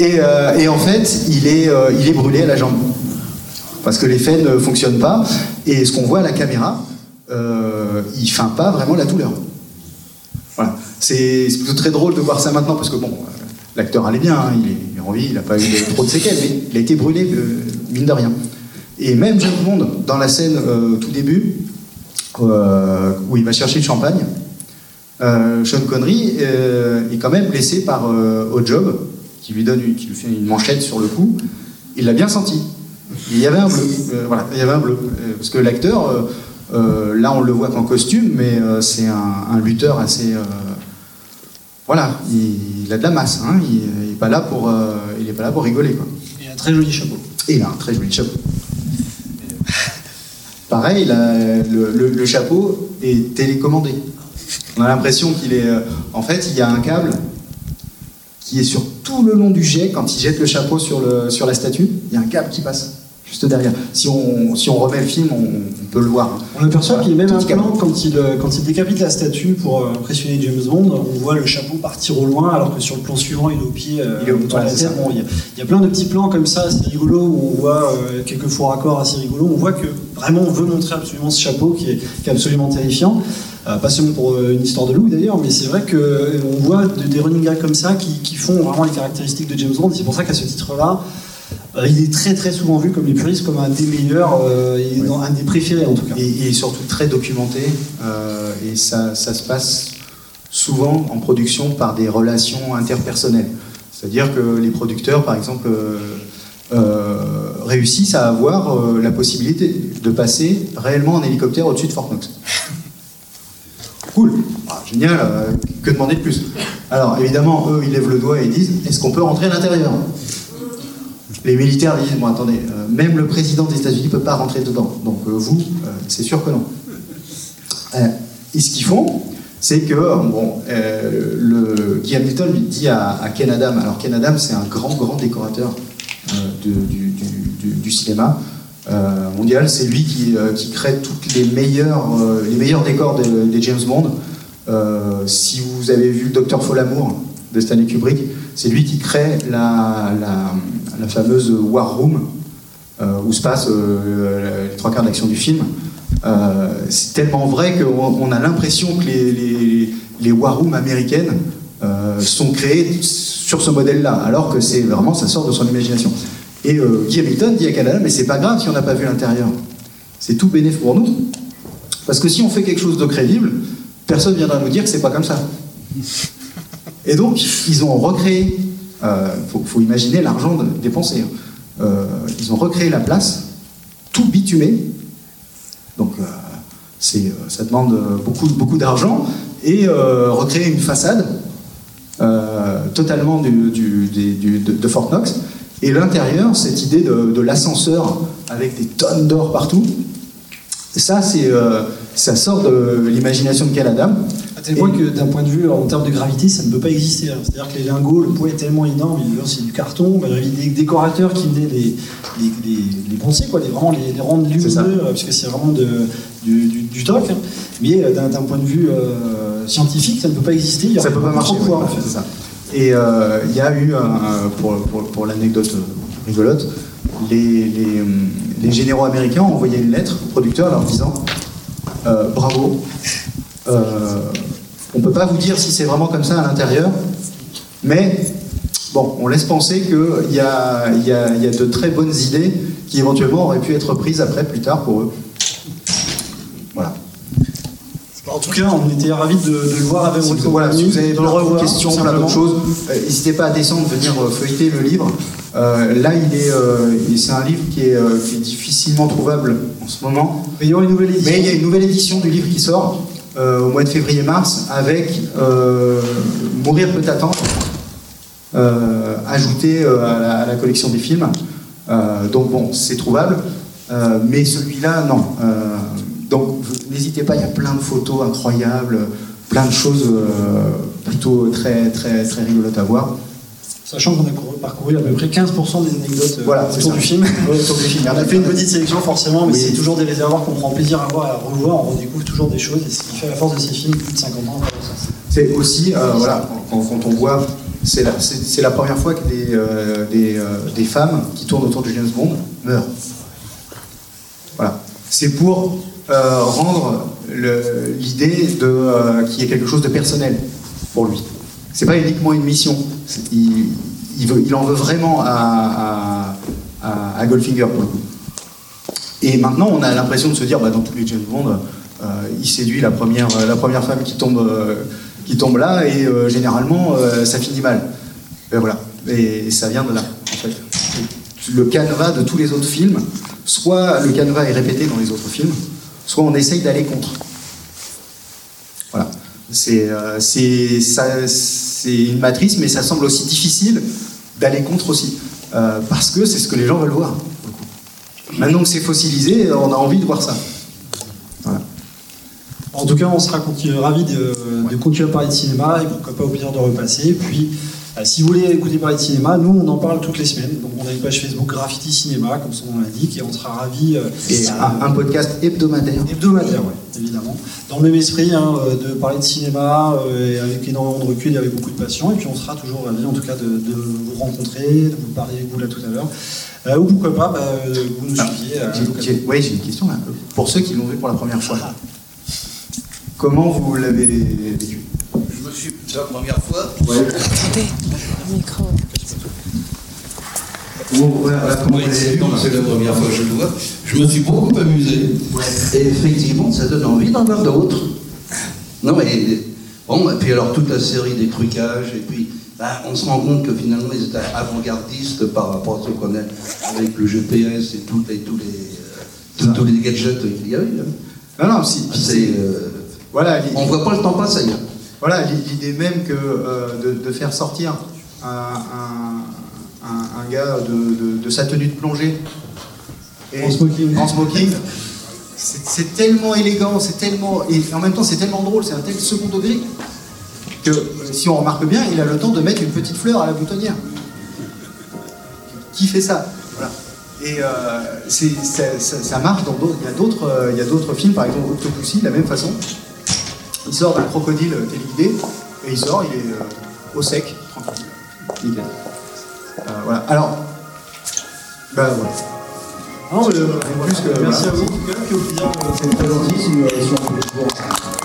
Et, euh, et en fait, il est, euh, il est brûlé à la jambe. Parce que l'effet ne fonctionne pas, et ce qu'on voit à la caméra, euh, il feint pas vraiment la douleur. Voilà. C'est plutôt très drôle de voir ça maintenant, parce que bon, L'acteur allait bien, hein, il, est, en vie, il n'a pas eu trop de séquelles, mais il a été brûlé, mine de rien. Et même James Bond, dans la scène euh, tout début, où il va chercher le champagne, Sean Connery est quand même blessé par Odd-Job, qui lui donne, qui lui fait une manchette sur le cou. Il l'a bien senti. Il y avait un bleu. Euh, voilà, il y avait un bleu. Euh, parce que l'acteur, euh, là on le voit qu'en costume, mais euh, c'est un, un lutteur assez. voilà, il, il a de la masse. Hein, il n'est pas là pour, il est pas là pour rigoler quoi. Il a un très joli chapeau. Et il a un très joli chapeau. Pareil, la- le, le- le chapeau est télécommandé. On a l'impression qu'il est. En fait, il y a un câble qui est sur tout le long du jet. Quand il jette le chapeau sur, sur la statue, il y a un câble qui passe juste derrière. Si on, si on remet le film, on, on peut le voir. On aperçoit Voilà, qu'il y a même un plan quand il, euh, quand il décapite la statue pour euh, impressionner James Bond. On voit le chapeau partir au loin, alors que sur le plan suivant, il est au pied. euh, Il est au- autour de la c'est. Bon, il, y a, il y a plein de petits plans comme ça, assez rigolos, où on voit euh, quelques faux raccords assez rigolos. On voit que vraiment on veut montrer absolument ce chapeau qui est, qui est absolument terrifiant. Euh, pas seulement pour euh, une histoire de look d'ailleurs, mais c'est vrai qu'on voit de- des running gags comme ça qui, qui font vraiment les caractéristiques de James Bond. C'est pour ça qu'à ce titre-là, euh, il est très très souvent vu comme les puristes, comme un des meilleurs, euh, et dans- un des préférés en tout cas. Et il est surtout très documenté. euh, et ça, ça se passe souvent en production par des relations interpersonnelles. C'est-à-dire que les producteurs, par exemple, réussissent à avoir la possibilité de passer réellement en hélicoptère au-dessus de Fort Knox. Cool, Ah, génial, que demander de plus? Alors évidemment, eux, ils lèvent le doigt et disent est-ce qu'on peut rentrer à l'intérieur? Les militaires disent bon, attendez, euh, même le président des États-Unis ne peut pas rentrer dedans. Donc euh, vous, euh, c'est sûr que non. Et ce qu'ils font, c'est que bon, le, Guy Hamilton lui dit à, Ken Adam, alors Ken Adam, c'est un grand, grand décorateur de- du, cinéma mondial. C'est lui qui, qui crée toutes les meilleurs, les meilleurs décors de- des James Bond. Si vous avez vu Docteur Folamour de Stanley Kubrick, c'est lui qui crée la, la, fameuse War Room euh, où se passent euh, les trois quarts d'action du film. Euh, c'est tellement vrai qu'on on a l'impression que les, les, War Rooms américaines sont créées sur ce modèle-là, alors que c'est vraiment, ça sort de son imagination. Et Guy Hamilton dit à Canada, mais c'est pas grave si on n'a pas vu l'intérieur. C'est tout bénéfique pour nous. Parce que si on fait quelque chose de crédible, personne viendra nous dire que c'est pas comme ça. Et donc, ils ont recréé, il faut, faut imaginer l'argent dépensé. hein. Euh, ils ont recréé la place, tout bitumé. Donc, euh, c'est, euh, ça demande euh, beaucoup, beaucoup d'argent. Et euh, recréer une façade euh, totalement de, Fort Knox. Et l'intérieur, cette idée de, l'ascenseur avec des tonnes d'or partout, ça, c'est, euh, ça sort de l'imagination de Ken À tel point que d'un point de vue en termes de gravité, ça ne peut pas exister. C'est-à-dire que les lingots, le poids est tellement énorme, c'est du carton. Il y avait des décorateurs qui venaient les, les, les, les poncer, quoi, les, vraiment les, les rendre lumineux, parce que c'est vraiment de, du, du, du toc. hein. Mais euh, d'un point de vue euh, scientifique, ça ne peut pas exister. Il y Ça aurait peut pas marcher. ouais, en fait. c'est ça. Et euh, il y a eu, pour, pour, pour l'anecdote rigolote, les, les, les généraux américains ont envoyé une lettre au producteur leur disant euh, Bravo, on ne peut pas vous dire si c'est vraiment comme ça à l'intérieur, mais bon, on laisse penser qu'il y y, y a de très bonnes idées qui éventuellement auraient pu être prises après, plus tard pour eux. Voilà. En tout cas, on était ravis de, de le voir avec Si vous, voilà, si vous avez plein de questions, plein d'autres choses, euh, n'hésitez pas à descendre, venir euh, feuilleter le livre. Euh, là, il est, euh, c'est un livre qui est, euh, qui est difficilement trouvable en ce moment. Mais il y aura une nouvelle édition. Mais il y a une nouvelle édition du livre qui sort euh, au mois de février-mars avec euh, Mourir peut attendre, euh, ajouté euh, à, la, collection des films. Euh, donc bon, c'est trouvable. Euh, mais celui-là, non. Euh, donc n'hésitez pas, il y a plein de photos incroyables, plein de choses euh, plutôt très, très, très rigolotes à voir. Sachant qu'on a couru- parcouru à peu près 15% des anecdotes euh, Voilà, c'est autour du film. Ouais, autour du film. On a fait une petite sélection forcément, mais Oui. c'est toujours des réservoirs qu'on prend plaisir à voir et à revoir. On redécouvre toujours des choses et ce qui fait la force de ces films plus de 50 ans. C'est aussi, euh, voilà, quand, quand on voit, c'est la, c'est- c'est la première fois que des, euh, des, euh, des femmes qui tournent autour du James Bond meurent. Voilà. C'est pour rendre l'idée de qu'il y ait quelque chose de personnel pour lui. C'est pas uniquement une mission. Il, en veut vraiment à, à, Goldfinger. Et maintenant, on a l'impression de se dire, bah, dans tous les James Bond, euh, il séduit la première, la première femme qui tombe, euh, qui tombe là, et euh, généralement, euh, ça finit mal. Et voilà. Et ça vient de là, en fait. Le canevas de tous les autres films, soit le canevas est répété dans les autres films, soit on essaye d'aller contre. Euh, c'est- une matrice, mais ça semble aussi difficile d'aller contre aussi. Euh, parce que c'est ce que les gens veulent voir. Maintenant que c'est fossilisé, on a envie de voir ça. En tout cas, on sera ravis de, continuer à parler de cinéma et pourquoi pas au plaisir de repasser. Puis, si vous voulez écouter parler de cinéma, nous, on en parle toutes les semaines. Donc, on a une page Facebook Graffiti Cinéma, comme son nom l'indique, et on sera ravis. euh, Et euh, un, un podcast hebdomadaire. Hebdomadaire, oui, évidemment. Dans le même esprit, hein, euh, de parler de cinéma euh, et avec énormément de recul et avec beaucoup de passion. Et puis on sera toujours ravis, en tout cas, de, de vous rencontrer, de vous parler avec vous là tout à l'heure. Euh, ou pourquoi pas, bah, euh, vous nous suiviez. à J'ai- ouais, une question là. Pour ceux qui l'ont vu pour la première fois, comment vous l'avez vécu? Me suis la première fois. Attendez, le micro. Oui, c'est non, c'est la première fois que je le vois. Je me suis beaucoup amusé. Et effectivement, ça donne envie d'en voir d'autres. Non, mais bon, et puis alors toute la série des trucages, et puis bah, on se rend compte que finalement ils étaient avant-gardistes par rapport à ce qu'on a avec le GPS et tous les, tous les, euh, tous, tous les gadgets qu'il y avait. hein. Non, non, si. C'est, euh, Voilà, on voit pas le temps passer. Voilà, l'idée même que euh, de, de faire sortir un, un- un- un gars de, de- de sa tenue de plongée et- En smoking. en smoking, c'est tellement élégant, c'est tellement et en même temps c'est tellement drôle, c'est un tel second degré que euh, si on remarque bien, il a le temps de mettre une petite fleur à la boutonnière. Qui fait ça? Voilà. Et euh, c'est- ça, ça- ça marche dans d'autres. Il y a d'autres, il y a d'autres films, par exemple Octopussy, de la même façon. Il sort d'un crocodile téléguidé et il sort, il est euh, au sec, tranquille. Nickel. Euh, voilà. Alors, ben voilà. Non, mais, euh, Plus que- merci voilà. à vous en tout cas, puis au plaisir de- C'est très gentil si, euh, on peut.